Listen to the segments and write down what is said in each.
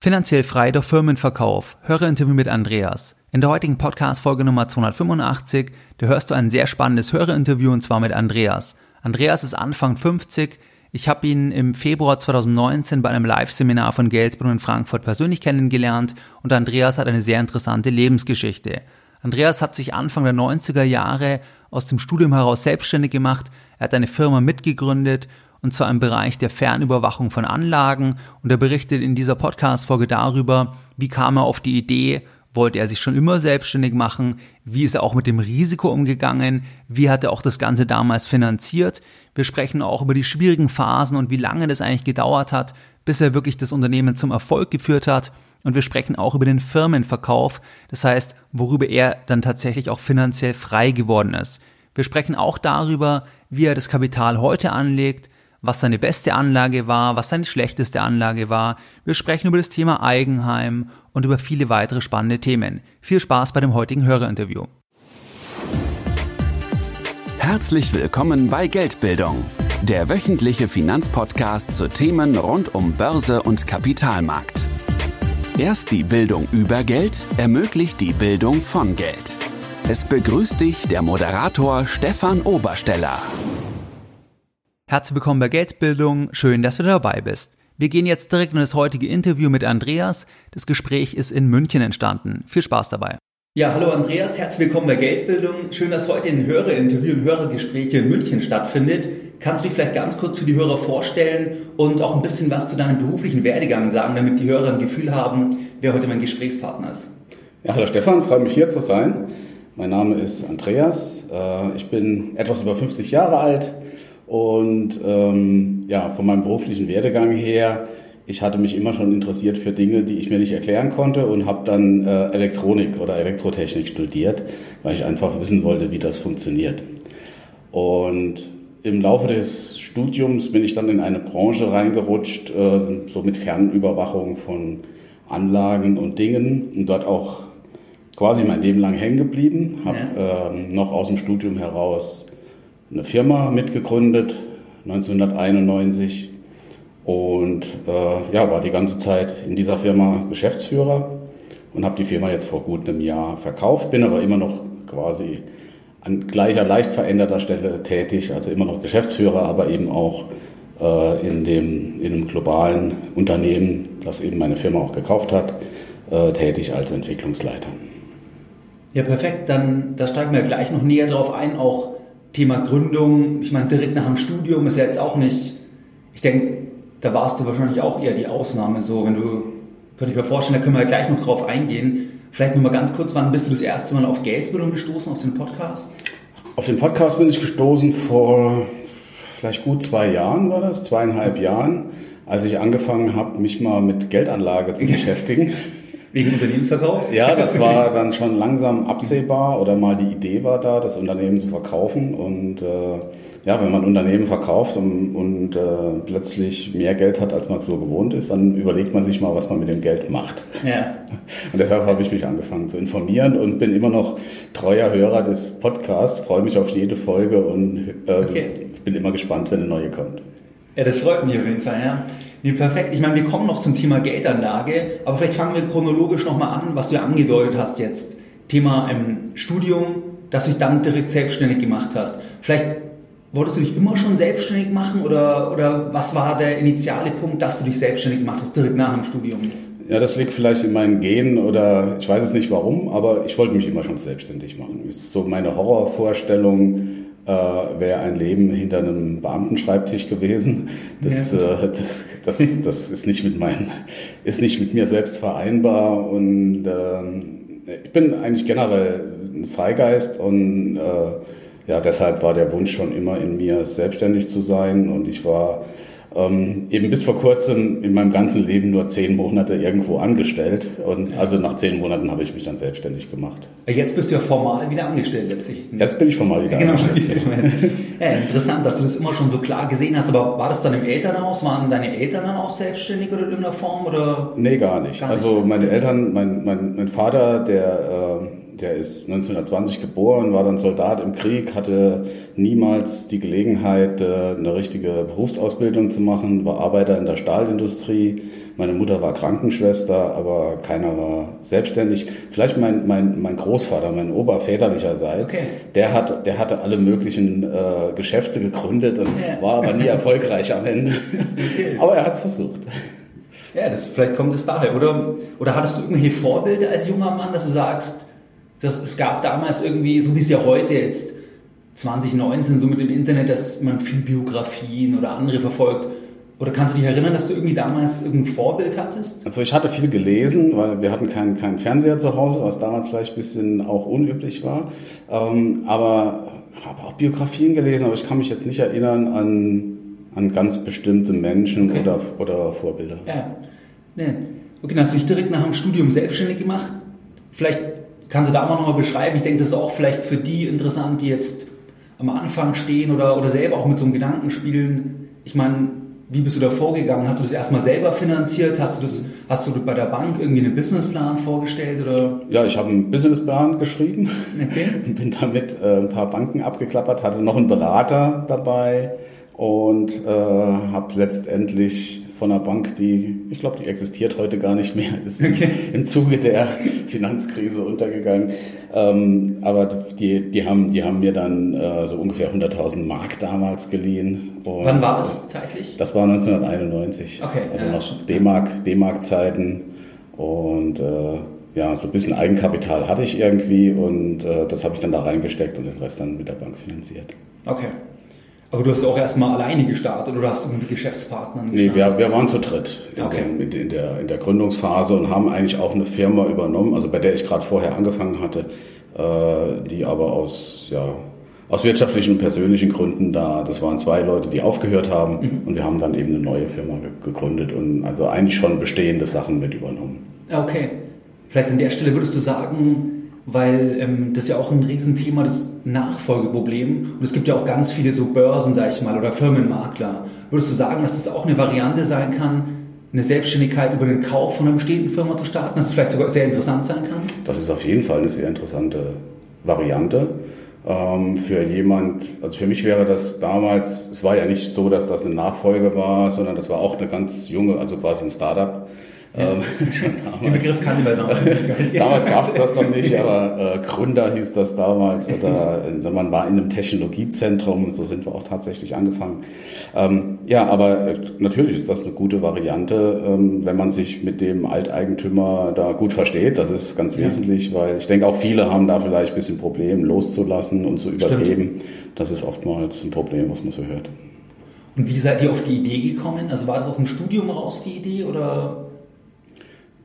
Finanziell frei durch Firmenverkauf. Hörerinterview mit Andreas. In der heutigen Podcast-Folge Nummer 285, da hörst du ein sehr spannendes Hörerinterview und zwar mit Andreas. Andreas ist Anfang 50. Ich habe ihn im Februar 2019 bei einem Live-Seminar von Geldbrunn in Frankfurt persönlich kennengelernt und Andreas hat eine sehr interessante Lebensgeschichte. Andreas hat sich Anfang der 90er Jahre aus dem Studium heraus selbstständig gemacht, er hat eine Firma mitgegründet und zwar im Bereich der Fernüberwachung von Anlagen. Und er berichtet in dieser Podcast-Folge darüber, wie kam er auf die Idee, wollte er sich schon immer selbstständig machen, wie ist er auch mit dem Risiko umgegangen, wie hat er auch das Ganze damals finanziert. Wir sprechen auch über die schwierigen Phasen und wie lange das eigentlich gedauert hat, bis er wirklich das Unternehmen zum Erfolg geführt hat. Und wir sprechen auch über den Firmenverkauf, das heißt, worüber er dann tatsächlich auch finanziell frei geworden ist. Wir sprechen auch darüber, wie er das Kapital heute anlegt, was seine beste Anlage war, was seine schlechteste Anlage war. Wir sprechen über das Thema Eigenheim und über viele weitere spannende Themen. Viel Spaß bei dem heutigen Hörerinterview. Herzlich willkommen bei Geldbildung, der wöchentliche Finanzpodcast zu Themen rund um Börse und Kapitalmarkt. Erst die Bildung über Geld ermöglicht die Bildung von Geld. Es begrüßt dich der Moderator Stefan Obersteller. Herzlich willkommen bei Geldbildung. Schön, dass du dabei bist. Wir gehen jetzt direkt in das heutige Interview mit Andreas. Das Gespräch ist in München entstanden. Viel Spaß dabei. Ja, hallo Andreas, herzlich willkommen bei Geldbildung. Schön, dass heute ein Hörerinterview und Hörergespräch hier in München stattfindet. Kannst du dich vielleicht ganz kurz für die Hörer vorstellen und auch ein bisschen was zu deinem beruflichen Werdegang sagen, damit die Hörer ein Gefühl haben, wer heute mein Gesprächspartner ist? Ja, hallo Stefan, freue mich hier zu sein. Mein Name ist Andreas. Äh, ich bin etwas über 50 Jahre alt und ähm, ja, von meinem beruflichen Werdegang her, ich hatte mich immer schon interessiert für Dinge, die ich mir nicht erklären konnte und habe dann äh, Elektronik oder Elektrotechnik studiert, weil ich einfach wissen wollte, wie das funktioniert. Und im Laufe des Studiums bin ich dann in eine Branche reingerutscht, äh, so mit Fernüberwachung von Anlagen und Dingen und dort auch quasi mein Leben lang hängen geblieben, habe ja. äh, noch aus dem Studium heraus eine Firma mitgegründet, 1991. Und äh, ja, war die ganze Zeit in dieser Firma Geschäftsführer und habe die Firma jetzt vor gut einem Jahr verkauft, bin aber immer noch quasi an gleicher, leicht veränderter Stelle tätig, also immer noch Geschäftsführer, aber eben auch äh, in, dem, in einem globalen Unternehmen, das eben meine Firma auch gekauft hat, äh, tätig als Entwicklungsleiter. Ja, perfekt. Dann da steigen wir gleich noch näher drauf ein, auch Thema Gründung, ich meine, direkt nach dem Studium ist ja jetzt auch nicht, ich denke, da warst du wahrscheinlich auch eher die Ausnahme, so, wenn du, könnte ich mir vorstellen, da können wir gleich noch drauf eingehen. Vielleicht nur mal ganz kurz, wann bist du das erste Mal auf Geldbildung gestoßen, auf den Podcast? Auf den Podcast bin ich gestoßen vor vielleicht gut zwei Jahren war das, zweieinhalb Jahren, als ich angefangen habe, mich mal mit Geldanlage zu beschäftigen. Wegen Unternehmensverkauf? Ja, das war dann schon langsam absehbar oder mal die Idee war da, das Unternehmen zu verkaufen. Und äh, ja, wenn man Unternehmen verkauft und, und äh, plötzlich mehr Geld hat, als man so gewohnt ist, dann überlegt man sich mal, was man mit dem Geld macht. Ja. Und deshalb habe ich mich angefangen zu informieren und bin immer noch treuer Hörer des Podcasts, freue mich auf jede Folge und äh, okay. bin immer gespannt, wenn eine neue kommt. Ja, das freut mich auf jeden Fall, ja. Nee, perfekt. Ich meine, wir kommen noch zum Thema Geldanlage, aber vielleicht fangen wir chronologisch nochmal an, was du ja angedeutet hast jetzt. Thema ähm, Studium, dass du dich dann direkt selbstständig gemacht hast. Vielleicht wolltest du dich immer schon selbstständig machen oder, oder was war der initiale Punkt, dass du dich selbstständig gemacht hast, direkt nach dem Studium? Ja, das liegt vielleicht in meinen Genen oder ich weiß es nicht warum, aber ich wollte mich immer schon selbstständig machen. Das ist so meine Horrorvorstellung, äh, wäre ein Leben hinter einem Beamtenschreibtisch gewesen. Das, ja. äh, das, das, das ist, nicht mit mein, ist nicht mit mir selbst vereinbar und äh, ich bin eigentlich generell ein Freigeist und äh, ja, deshalb war der Wunsch schon immer in mir, selbstständig zu sein und ich war ähm, eben bis vor kurzem in meinem ganzen Leben nur zehn Monate irgendwo angestellt. Und also nach zehn Monaten habe ich mich dann selbstständig gemacht. Jetzt bist du ja formal wieder angestellt letztlich. Jetzt bin ich formal wieder genau. angestellt. ja, interessant, dass du das immer schon so klar gesehen hast. Aber war das dann im Elternhaus? Waren deine Eltern dann auch selbstständig oder in irgendeiner Form? Oder? Nee, gar nicht. Gar nicht. Also meine Eltern, mein, mein, mein Vater, der... Äh, der ist 1920 geboren, war dann Soldat im Krieg, hatte niemals die Gelegenheit, äh, eine richtige Berufsausbildung zu machen, war Arbeiter in der Stahlindustrie. Meine Mutter war Krankenschwester, aber keiner war selbstständig. Vielleicht mein, mein, mein Großvater, mein Opa väterlicherseits, okay. der, hat, der hatte alle möglichen äh, Geschäfte gegründet und ja. war aber nie erfolgreich am Ende. Okay. Aber er hat es versucht. Ja, das, vielleicht kommt es daher. Oder, oder hattest du irgendwelche Vorbilder als junger Mann, dass du sagst, dass, es gab damals irgendwie, so wie es ja heute jetzt 2019 so mit dem Internet, dass man viel Biografien oder andere verfolgt. Oder kannst du dich erinnern, dass du irgendwie damals irgendein Vorbild hattest? Also ich hatte viel gelesen, weil wir hatten keinen keinen Fernseher zu Hause, was damals vielleicht ein bisschen auch unüblich war. Ähm, aber habe auch Biografien gelesen, aber ich kann mich jetzt nicht erinnern an an ganz bestimmte Menschen okay. oder, oder Vorbilder. Ja. Nee. Okay, dann hast du dich direkt nach dem Studium selbstständig gemacht. Vielleicht kannst du da mal nochmal beschreiben. Ich denke, das ist auch vielleicht für die interessant, die jetzt am Anfang stehen oder, oder selber auch mit so einem Gedanken spielen. Ich meine, wie bist du da vorgegangen? Hast du das erstmal selber finanziert? Hast du das, hast du bei der Bank irgendwie einen Businessplan vorgestellt oder? Ja, ich habe einen Businessplan geschrieben. Okay. Bin damit äh, ein paar Banken abgeklappert, hatte noch einen Berater dabei und äh, habe letztendlich von einer Bank, die, ich glaube, die existiert heute gar nicht mehr, ist okay. im Zuge der Finanzkrise untergegangen. Ähm, aber die, die, haben, die haben mir dann äh, so ungefähr 100.000 Mark damals geliehen. Und Wann war das zeitlich? Das war 1991. Okay. Also ja, noch D-Mark, D-Mark-Zeiten. Und äh, ja, so ein bisschen Eigenkapital hatte ich irgendwie und äh, das habe ich dann da reingesteckt und den Rest dann mit der Bank finanziert. Okay. Aber du hast auch erstmal alleine gestartet oder hast du mit Geschäftspartnern gestartet? Nee, wir, wir waren zu dritt in, okay. in, in, der, in der Gründungsphase und haben eigentlich auch eine Firma übernommen, also bei der ich gerade vorher angefangen hatte, äh, die aber aus, ja, aus wirtschaftlichen und persönlichen Gründen da, das waren zwei Leute, die aufgehört haben mhm. und wir haben dann eben eine neue Firma gegründet und also eigentlich schon bestehende Sachen mit übernommen. Okay. Vielleicht an der Stelle würdest du sagen, weil ähm, das ist ja auch ein Riesenthema, das Nachfolgeproblem. Und es gibt ja auch ganz viele so Börsen, sag ich mal, oder Firmenmakler. Würdest du sagen, dass das auch eine Variante sein kann, eine Selbstständigkeit über den Kauf von einer bestehenden Firma zu starten, dass es vielleicht sogar sehr interessant sein kann? Das ist auf jeden Fall eine sehr interessante Variante. Ähm, für jemand, also für mich wäre das damals, es war ja nicht so, dass das eine Nachfolge war, sondern das war auch eine ganz junge, also quasi ein Startup. Ähm, Den Begriff kannten wir damals nicht. damals gab es das noch nicht, aber äh, Gründer hieß das damals. Oder äh, man war in einem Technologiezentrum, so sind wir auch tatsächlich angefangen. Ähm, ja, aber äh, natürlich ist das eine gute Variante, ähm, wenn man sich mit dem Alteigentümer da gut versteht. Das ist ganz ja. wesentlich, weil ich denke, auch viele haben da vielleicht ein bisschen Problem loszulassen und zu übergeben. Stimmt. Das ist oftmals ein Problem, was man so hört. Und wie seid ihr auf die Idee gekommen? Also war das aus dem Studium raus die Idee oder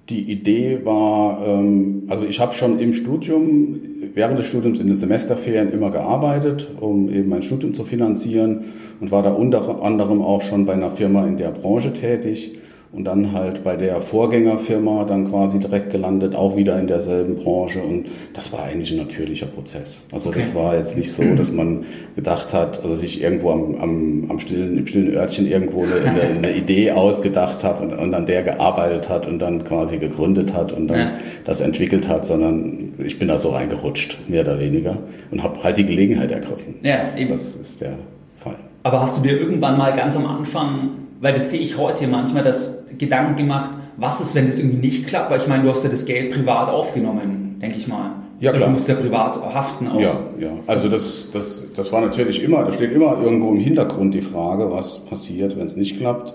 die Idee war, ähm, also ich habe schon im Studium, während des Studiums in den Semesterferien immer gearbeitet, um eben mein Studium zu finanzieren und war da unter anderem auch schon bei einer Firma in der Branche tätig und dann halt bei der Vorgängerfirma dann quasi direkt gelandet, auch wieder in derselben Branche und das war eigentlich ein natürlicher Prozess. Also okay. das war jetzt nicht so, dass man gedacht hat, also sich irgendwo am, am, am stillen, im stillen Örtchen irgendwo eine, eine Idee ausgedacht hat und, und, an der gearbeitet hat und dann quasi gegründet hat und dann ja. das entwickelt hat, sondern ich bin da so reingerutscht, mehr oder weniger und habe halt die Gelegenheit ergriffen. Ja, das, eben. das ist der Fall. Aber hast du dir irgendwann mal ganz am Anfang, weil das sehe ich heute manchmal, dass Gedanken gemacht, was ist, wenn das irgendwie nicht klappt? Weil ich meine, du hast ja das Geld privat aufgenommen, denke ich mal. Ja, klar. Du musst ja privat haften auch. Ja, ja. Also das, das, das war natürlich immer, da steht immer irgendwo im Hintergrund die Frage, was passiert, wenn es nicht klappt.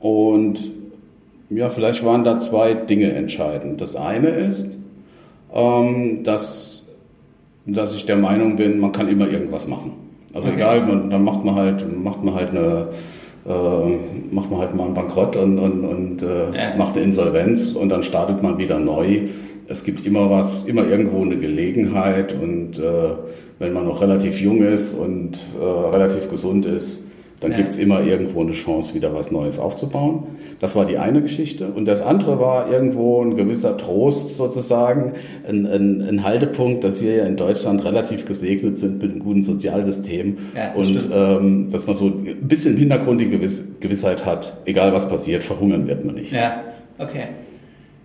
Und ja, vielleicht waren da zwei Dinge entscheidend. Das eine ist, ähm, dass, dass ich der Meinung bin, man kann immer irgendwas machen. Also okay. egal, man, dann macht man halt, macht man halt eine äh, macht man halt mal einen Bankrott und, und, und äh, ja. macht eine Insolvenz und dann startet man wieder neu. Es gibt immer was, immer irgendwo eine Gelegenheit und äh, wenn man noch relativ jung ist und äh, relativ gesund ist, dann ja. gibt es immer irgendwo eine Chance, wieder was Neues aufzubauen. Das war die eine Geschichte. Und das andere war irgendwo ein gewisser Trost sozusagen, ein, ein, ein Haltepunkt, dass wir ja in Deutschland relativ gesegnet sind mit einem guten Sozialsystem. Ja, und ähm, dass man so ein bisschen im Hintergrund die Gewiss Gewissheit hat, egal was passiert, verhungern wird man nicht. Ja, okay.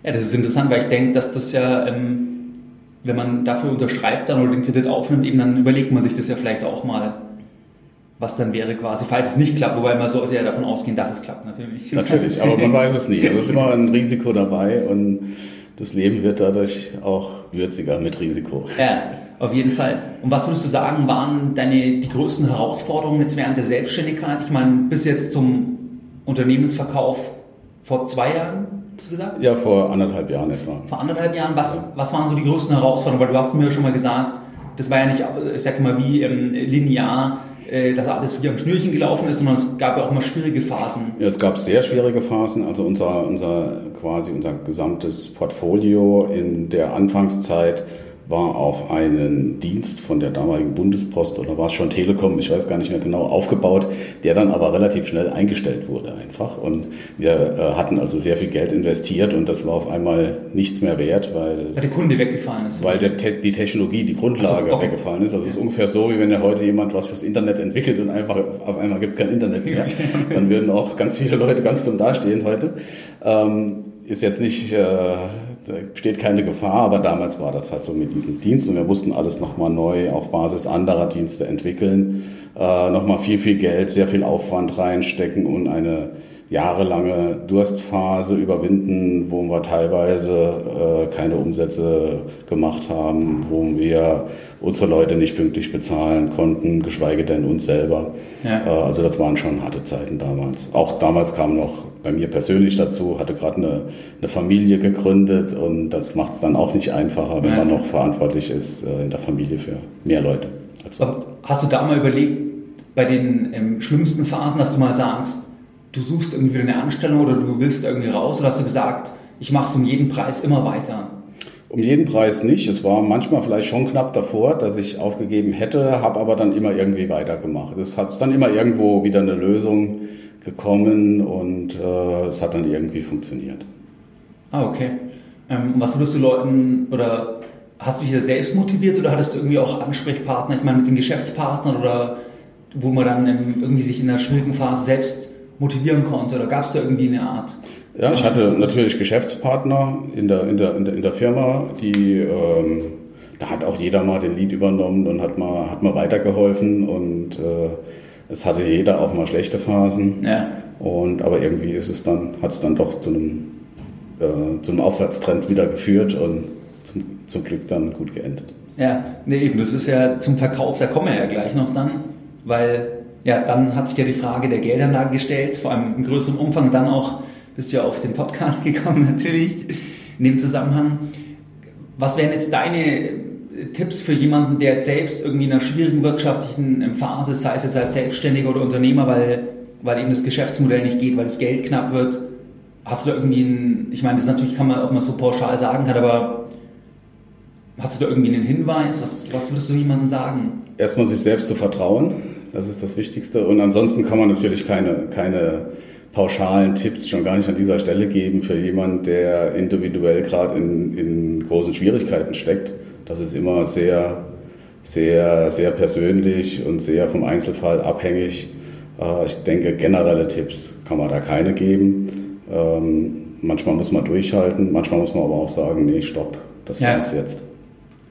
Ja, das ist interessant, weil ich denke, dass das ja... Ähm wenn man dafür unterschreibt dann oder den Kredit aufnimmt, eben dann überlegt man sich das ja vielleicht auch mal, was dann wäre quasi, falls es nicht klappt, wobei man sollte ja davon ausgehen, dass es klappt natürlich. Natürlich, aber man weiß es nie. Also es ist immer ein Risiko dabei und das Leben wird dadurch auch würziger mit Risiko. Ja, auf jeden Fall. Und was würdest du sagen, waren deine die größten Herausforderungen jetzt während der Selbstständigkeit? Ich meine, bis jetzt zum Unternehmensverkauf vor zwei Jahren, hast du gesagt? Ja, vor anderthalb Jahren etwa. Vor anderthalb Jahren, was, was waren so die größten Herausforderungen? Weil du hast mir schon mal gesagt, das war ja nicht, ich sag mal, wie ähm, linear dass alles wie am Schnürchen gelaufen ist, sondern es gab ja auch mal schwierige Phasen. Ja, es gab sehr schwierige Phasen. Also unser, unser quasi unser gesamtes Portfolio in der Anfangszeit war auf einen Dienst von der damaligen Bundespost oder war es schon Telekom, ich weiß gar nicht mehr genau, aufgebaut, der dann aber relativ schnell eingestellt wurde einfach. Und wir äh, hatten also sehr viel Geld investiert und das war auf einmal nichts mehr wert, weil, weil der Kunde weggefallen ist. Weil der, die Technologie, die Grundlage also, okay. weggefallen ist. Also es ist ungefähr so, wie wenn ja heute jemand was fürs Internet entwickelt und einfach auf einmal gibt es kein Internet mehr. dann würden auch ganz viele Leute ganz dumm dastehen heute. Ähm, ist jetzt nicht äh, da besteht keine Gefahr, aber damals war das halt so mit diesem Dienst und wir mussten alles nochmal neu auf Basis anderer Dienste entwickeln, äh, nochmal viel, viel Geld, sehr viel Aufwand reinstecken und eine jahrelange Durstphase überwinden, wo wir teilweise äh, keine Umsätze gemacht haben, wo wir unsere Leute nicht pünktlich bezahlen konnten, geschweige denn uns selber. Ja. Äh, also das waren schon harte Zeiten damals. Auch damals kam noch bei mir persönlich dazu, hatte gerade eine, eine Familie gegründet und das macht es dann auch nicht einfacher, wenn ja. man noch verantwortlich ist äh, in der Familie für mehr Leute. Als sonst. Hast du da mal überlegt, bei den ähm, schlimmsten Phasen, dass du mal sagst, du suchst irgendwie eine Anstellung oder du willst irgendwie raus oder hast du gesagt, ich mache es um jeden Preis immer weiter? Um jeden Preis nicht. Es war manchmal vielleicht schon knapp davor, dass ich aufgegeben hätte, habe aber dann immer irgendwie weitergemacht. Es hat dann immer irgendwo wieder eine Lösung gekommen und äh, es hat dann irgendwie funktioniert. Ah, okay. Ähm, was würdest du Leuten oder hast du dich da selbst motiviert oder hattest du irgendwie auch Ansprechpartner, ich meine mit den Geschäftspartnern oder wo man dann irgendwie sich in der schwierigen Phase selbst motivieren konnte oder gab es da irgendwie eine Art? Ja, ich hatte natürlich Geschäftspartner in der, in der, in der, in der Firma, die ähm, da hat auch jeder mal den Lied übernommen und hat mal, hat mal weitergeholfen und äh, es hatte jeder auch mal schlechte Phasen. Ja. Und, aber irgendwie ist es dann, hat es dann doch zu einem, äh, zu einem Aufwärtstrend wieder geführt und zum, zum Glück dann gut geendet. Ja, nee, eben, das ist ja zum Verkauf, da kommen wir ja gleich noch dann, weil ja, dann hat sich ja die Frage der Geldanlage gestellt, vor allem im größeren Umfang, dann auch bist du ja auf den Podcast gekommen natürlich in dem Zusammenhang. Was wären jetzt deine Tipps für jemanden, der jetzt selbst irgendwie in einer schwierigen wirtschaftlichen Phase ist, sei es jetzt als Selbstständiger oder Unternehmer, weil, weil eben das Geschäftsmodell nicht geht, weil das Geld knapp wird? Hast du da irgendwie einen, ich meine, das natürlich kann man, ob man so pauschal sagen kann, aber hast du da irgendwie einen Hinweis? Was, was würdest du jemandem sagen? Erstmal sich selbst zu vertrauen, das ist das Wichtigste. Und ansonsten kann man natürlich keine, keine pauschalen Tipps schon gar nicht an dieser Stelle geben für jemanden, der individuell gerade in, in großen Schwierigkeiten steckt. Das ist immer sehr, sehr, sehr persönlich und sehr vom Einzelfall abhängig. Äh, ich denke, generelle Tipps kann man da keine geben. Ähm, manchmal muss man durchhalten, manchmal muss man aber auch sagen, nee, stopp, das ja. war's jetzt.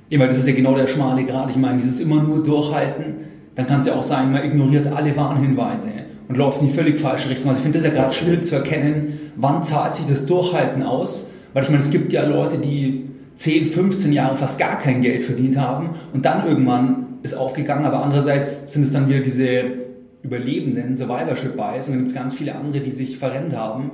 Immer, das ist ja genau der schmale Grad. Ich meine, dieses immer nur durchhalten, dann kann es ja auch sein, man ignoriert alle Warnhinweise und läuft in die völlig falsche Richtung. Also ich finde das ja gerade schwierig zu erkennen, wann zahlt sich das Durchhalten aus. Weil ich meine, es gibt ja Leute, die 10, 15 Jahre fast gar kein Geld verdient haben und dann irgendwann ist aufgegangen, aber andererseits sind es dann wieder diese Überlebenden, Survivorship Bias und dann gibt es ganz viele andere, die sich verrennt haben.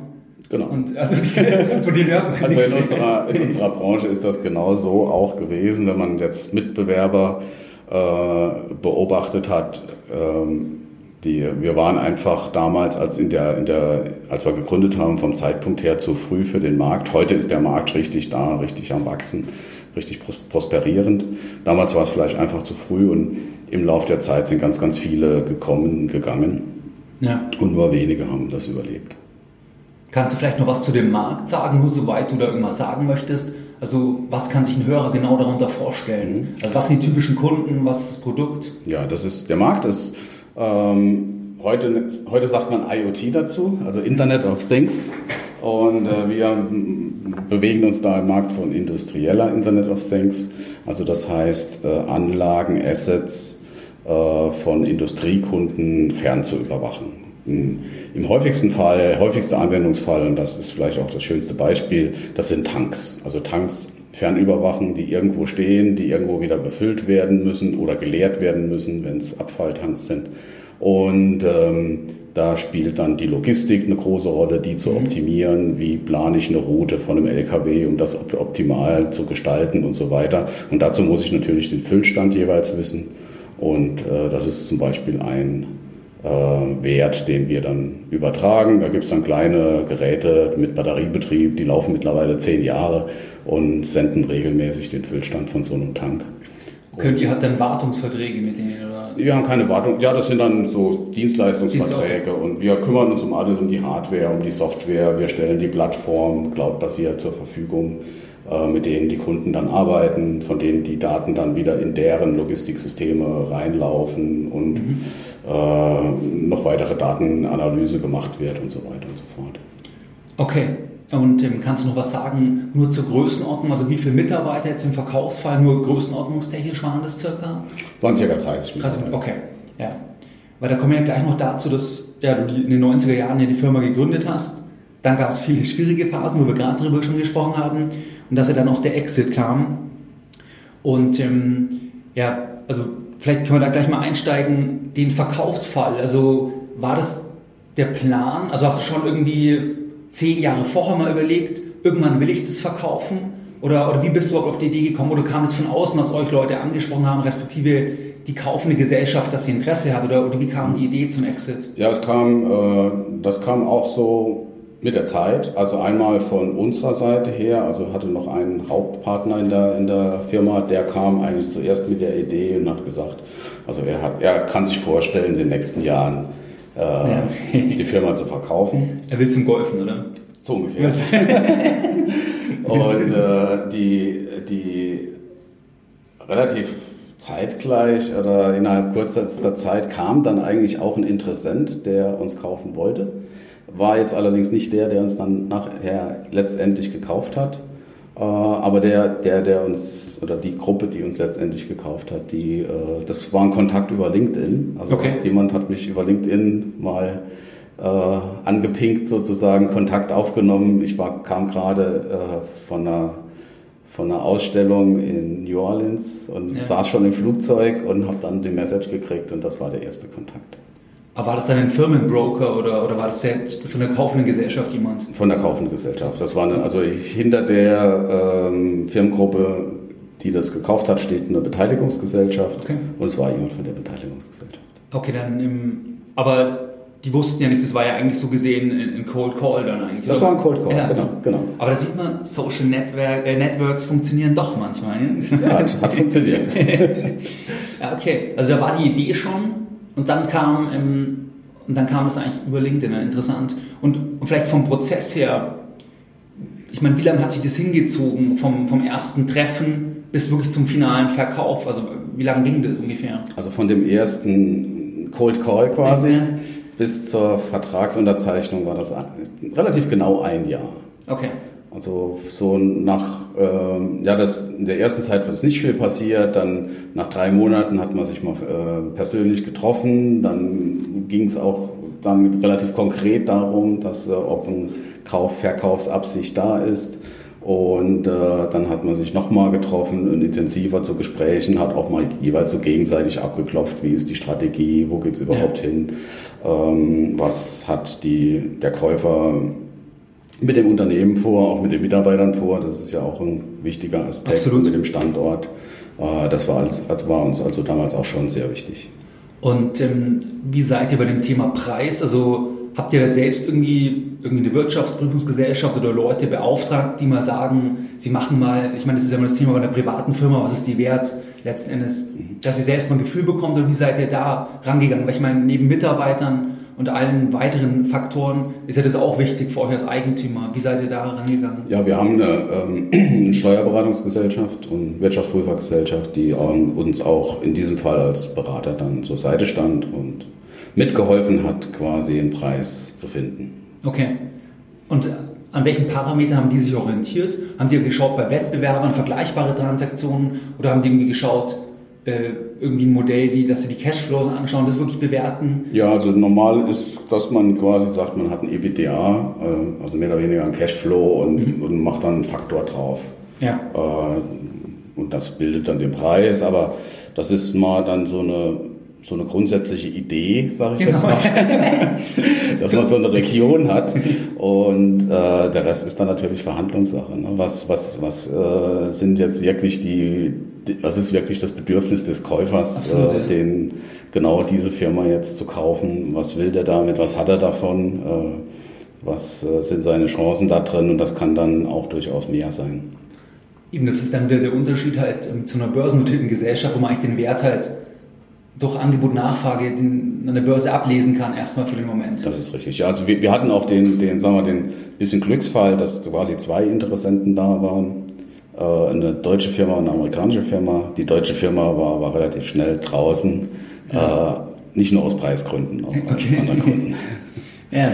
Genau. Und also, von denen hört man also in unserer, in unserer Branche ist das genau so auch gewesen, wenn man jetzt Mitbewerber beobachtet hat. Ähm, die, wir waren einfach damals, als, in der, in der, als wir gegründet haben, vom Zeitpunkt her zu früh für den Markt. Heute ist der Markt richtig da, richtig am Wachsen, richtig prosperierend. Damals war es vielleicht einfach zu früh und im Laufe der Zeit sind ganz, ganz viele gekommen, gegangen. Ja. Und nur wenige haben das überlebt. Kannst du vielleicht noch was zu dem Markt sagen, nur soweit du da irgendwas sagen möchtest? Also was kann sich ein Hörer genau darunter vorstellen? Mhm. Also was sind die typischen Kunden, was ist das Produkt? Ja, das ist der Markt ist ähm, heute, heute sagt man IoT dazu, also Internet of Things. Und äh, wir bewegen uns da im Markt von industrieller Internet of Things, also das heißt äh, Anlagen, Assets äh, von Industriekunden fern zu überwachen. Im häufigsten Fall, häufigster Anwendungsfall, und das ist vielleicht auch das schönste Beispiel, das sind Tanks. Also Tanks fernüberwachen, die irgendwo stehen, die irgendwo wieder befüllt werden müssen oder geleert werden müssen, wenn es Abfalltanks sind. Und ähm, da spielt dann die Logistik eine große Rolle, die zu mhm. optimieren. Wie plane ich eine Route von einem LKW, um das optimal zu gestalten und so weiter. Und dazu muss ich natürlich den Füllstand jeweils wissen. Und äh, das ist zum Beispiel ein Wert, den wir dann übertragen. Da gibt es dann kleine Geräte mit Batteriebetrieb, die laufen mittlerweile zehn Jahre und senden regelmäßig den Füllstand von so einem Tank. Okay, und ihr habt dann Wartungsverträge mit denen, oder? Wir haben keine Wartung, ja, das sind dann so Dienstleistungsverträge und wir kümmern uns um alles, um die Hardware, um die Software, wir stellen die Plattform cloudbasiert zur Verfügung, äh, mit denen die Kunden dann arbeiten, von denen die Daten dann wieder in deren Logistiksysteme reinlaufen und mhm. äh, noch weitere Datenanalyse gemacht wird und so weiter und so fort. Okay, und ähm, kannst du noch was sagen, nur zur Größenordnung, also wie viele Mitarbeiter jetzt im Verkaufsfall, nur größenordnungstechnisch waren das circa? Waren circa 30 Mitarbeiter. Okay, ja. Weil da kommen wir ja gleich noch dazu, dass ja, du in den 90er Jahren ja die Firma gegründet hast. Dann gab es viele schwierige Phasen, wo wir gerade darüber schon gesprochen haben. Und dass ja dann auch der Exit kam. Und ähm, ja, also vielleicht können wir da gleich mal einsteigen, den Verkaufsfall. Also war das der Plan? Also hast du schon irgendwie zehn Jahre vorher mal überlegt, irgendwann will ich das verkaufen? Oder, oder wie bist du überhaupt auf die Idee gekommen? Oder kam es von außen, dass euch Leute angesprochen haben, respektive die kaufende Gesellschaft, dass sie Interesse hat? Oder, oder wie kam die Idee zum Exit? Ja, es kam, äh, das kam auch so mit der Zeit. Also einmal von unserer Seite her, also hatte noch einen Hauptpartner in der, in der Firma, der kam eigentlich zuerst mit der Idee und hat gesagt, also er, hat, er kann sich vorstellen, in den nächsten Jahren äh, ja. die Firma zu verkaufen. Er will zum Golfen, oder? So ungefähr. und äh, die, die relativ zeitgleich oder innerhalb kurzer Zeit kam dann eigentlich auch ein Interessent, der uns kaufen wollte. War jetzt allerdings nicht der, der uns dann nachher letztendlich gekauft hat. Äh, aber der, der, der uns, oder die Gruppe, die uns letztendlich gekauft hat, die, äh, das war ein Kontakt über LinkedIn. Also okay. jemand hat mich über LinkedIn mal äh, angepinkt sozusagen, Kontakt aufgenommen. Ich war, kam gerade von einer von einer Ausstellung in New Orleans und ja. saß schon im Flugzeug und habe dann die Message gekriegt und das war der erste Kontakt. Aber war das dann ein Firmenbroker oder, oder war das selbst von der kaufenden Gesellschaft jemand? Von der kaufenden Gesellschaft. Das war eine, also hinter der ähm, Firmengruppe, die das gekauft hat, steht eine Beteiligungsgesellschaft okay. und es war jemand von der Beteiligungsgesellschaft. Okay, dann im, aber die wussten ja nicht, das war ja eigentlich so gesehen ein Cold Call dann eigentlich. Das war ein Cold Call, ja. genau, genau. Aber da sieht man, Social Network, äh, Networks funktionieren doch manchmal. Ja, hat, hat funktioniert. ja, okay. Also da war die Idee schon und dann kam, ähm, und dann kam es eigentlich über LinkedIn, interessant. Und, und vielleicht vom Prozess her, ich meine, wie lange hat sich das hingezogen vom, vom ersten Treffen bis wirklich zum finalen Verkauf? Also wie lange ging das ungefähr? Also von dem ersten Cold Call quasi ja. bis zur Vertragsunterzeichnung war das relativ genau ein Jahr. Okay. Also so nach, ähm, ja, das, in der ersten Zeit ist nicht viel passiert. Dann nach drei Monaten hat man sich mal äh, persönlich getroffen. Dann ging es auch dann relativ konkret darum, dass äh, ob ein Kauf, Verkaufsabsicht da ist. Und äh, dann hat man sich nochmal getroffen und intensiver zu Gesprächen, hat auch mal jeweils so gegenseitig abgeklopft, wie ist die Strategie, wo geht's überhaupt ja. hin, ähm, was hat die, der Käufer mit dem Unternehmen vor, auch mit den Mitarbeitern vor. Das ist ja auch ein wichtiger Aspekt Absolut. mit dem Standort. Äh, das war, alles, war uns also damals auch schon sehr wichtig. Und ähm, wie seid ihr bei dem Thema Preis? Also habt ihr da selbst irgendwie, irgendwie eine Wirtschaftsprüfungsgesellschaft oder Leute beauftragt, die mal sagen, sie machen mal, ich meine, das ist ja immer das Thema bei einer privaten Firma, was ist die wert letzten Endes, mhm. dass ihr selbst mal ein Gefühl bekommt oder wie seid ihr da rangegangen? Weil ich meine, neben Mitarbeitern und allen weiteren Faktoren ist ja das auch wichtig für euch als Eigentümer. Wie seid ihr da rangegangen? Ja, wir haben eine, ähm, eine Steuerberatungsgesellschaft und Wirtschaftsprüfergesellschaft, die uns auch in diesem Fall als Berater dann zur Seite stand und mitgeholfen hat, quasi einen Preis zu finden. Okay. Und an welchen Parametern haben die sich orientiert? Haben die geschaut bei Wettbewerbern vergleichbare Transaktionen oder haben die irgendwie geschaut, äh, irgendwie ein Modell, wie dass sie die Cashflows anschauen, das wirklich bewerten? Ja, also normal ist, dass man quasi sagt, man hat ein EBITDA, äh, also mehr oder weniger ein Cashflow und, mhm. und macht dann einen Faktor drauf. Ja. Äh, und das bildet dann den Preis, aber das ist mal dann so eine so eine grundsätzliche Idee, sage ich genau. jetzt mal, dass man so eine Region hat und äh, der Rest ist dann natürlich Verhandlungssache. Ne? Was, was, was äh, sind jetzt wirklich die, was ist wirklich das Bedürfnis des Käufers, Absolut, äh, ja. den genau diese Firma jetzt zu kaufen? Was will der damit? Was hat er davon? Äh, was äh, sind seine Chancen da drin? Und das kann dann auch durchaus mehr sein. Eben, das ist dann wieder der Unterschied halt ähm, zu einer börsennotierten Gesellschaft, wo man eigentlich den Wert halt durch Angebot Nachfrage an der Börse ablesen kann, erstmal für den Moment. Das ist richtig. Ja, also wir, wir hatten auch den, den, sagen wir, den bisschen Glücksfall, dass quasi zwei Interessenten da waren. Äh, eine deutsche Firma und eine amerikanische Firma. Die deutsche Firma war, war relativ schnell draußen. Ja. Äh, nicht nur aus Preisgründen, auch okay. aus anderen Gründen. ja.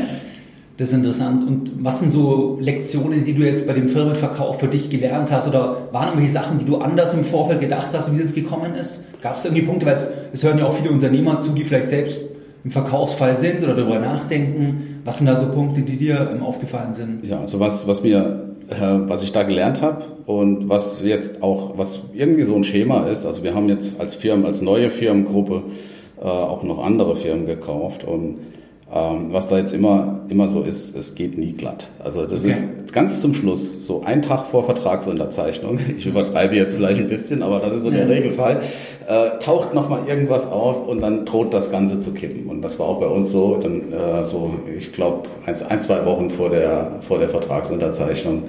Das ist interessant. Und was sind so Lektionen, die du jetzt bei dem Firmenverkauf für dich gelernt hast? Oder waren irgendwelche Sachen, die du anders im Vorfeld gedacht hast, wie es jetzt gekommen ist? Gab es irgendwie Punkte, weil es, es hören ja auch viele Unternehmer zu, die vielleicht selbst im Verkaufsfall sind oder darüber nachdenken. Was sind da so Punkte, die dir ähm, aufgefallen sind? Ja, also was, was mir, äh, was ich da gelernt habe und was jetzt auch, was irgendwie so ein Schema ist. Also wir haben jetzt als Firmen, als neue Firmengruppe äh, auch noch andere Firmen gekauft und ähm, was da jetzt immer, immer so ist, es geht nie glatt. Also das okay. ist ganz zum Schluss, so ein Tag vor Vertragsunterzeichnung, ich übertreibe jetzt vielleicht ein bisschen, aber das ist so der Regelfall, äh, taucht nochmal irgendwas auf und dann droht das Ganze zu kippen. Und das war auch bei uns so, dann äh, so, ich glaube, ein, ein, zwei Wochen vor der, vor der Vertragsunterzeichnung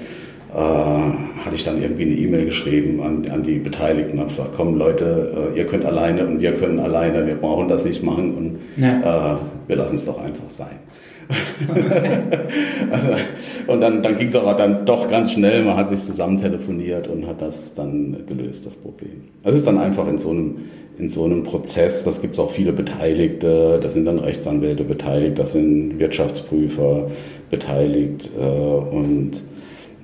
hatte ich dann irgendwie eine E-Mail geschrieben an, an die Beteiligten und habe gesagt, komm Leute, äh, ihr könnt alleine und wir können alleine, wir brauchen das nicht machen und ja. äh, wir lassen es doch einfach sein. also, und dann, dann ging es aber dann doch ganz schnell, man hat sich zusammen telefoniert und hat das dann gelöst, das Problem. Das ist dann einfach in so einem, in so einem Prozess, das gibt es auch viele Beteiligte, da sind dann Rechtsanwälte beteiligt, da sind Wirtschaftsprüfer beteiligt äh, und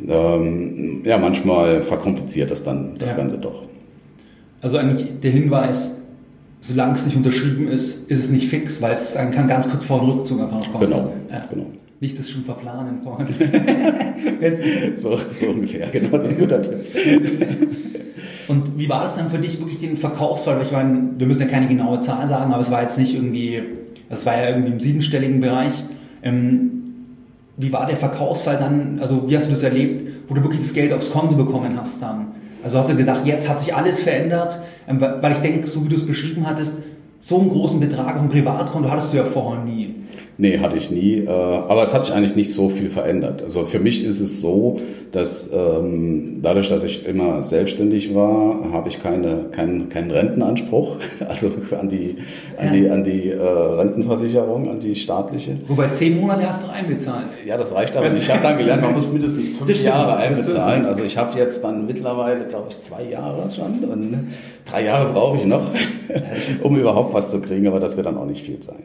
ähm, ja, manchmal verkompliziert das dann das ja. Ganze doch. Also eigentlich der Hinweis, solange es nicht unterschrieben ist, ist es nicht fix, weil es kann ganz kurz vor dem Rückzug einfach noch kommen. Genau, ja. genau. Nicht das schon verplanen vorher. so, so ungefähr, genau, das ist ein guter Tipp. Und wie war das dann für dich wirklich den Verkaufsfall? Ich meine, wir müssen ja keine genaue Zahl sagen, aber es war jetzt nicht irgendwie, es war ja irgendwie im siebenstelligen Bereich. Ähm, wie war der Verkaufsfall dann, also wie hast du das erlebt, wo du wirklich das Geld aufs Konto bekommen hast dann? Also hast du gesagt, jetzt hat sich alles verändert, ähm, weil ich denke, so wie du es beschrieben hattest, so einen großen Betrag auf dem Privatkonto hattest du ja vorher nie. Nee, hatte ich nie. Äh, aber es hat sich eigentlich nicht so viel verändert. Also für mich ist es so, dass ähm, dadurch, dass ich immer selbstständig war, habe ich keine, keinen, keinen Rentenanspruch, also an die, an ja. die, an die äh, Rentenversicherung, an die staatliche. Wobei zehn Monate hast du einbezahlt. Ja, das reicht aber nicht. Ich habe dann gelernt, man muss mindestens fünf Jahre einbezahlen. Also ich habe jetzt dann mittlerweile, glaube ich, zwei Jahre schon und drei Jahre brauche ich noch, um überhaupt was zu kriegen, aber das wird dann auch nicht viel sein.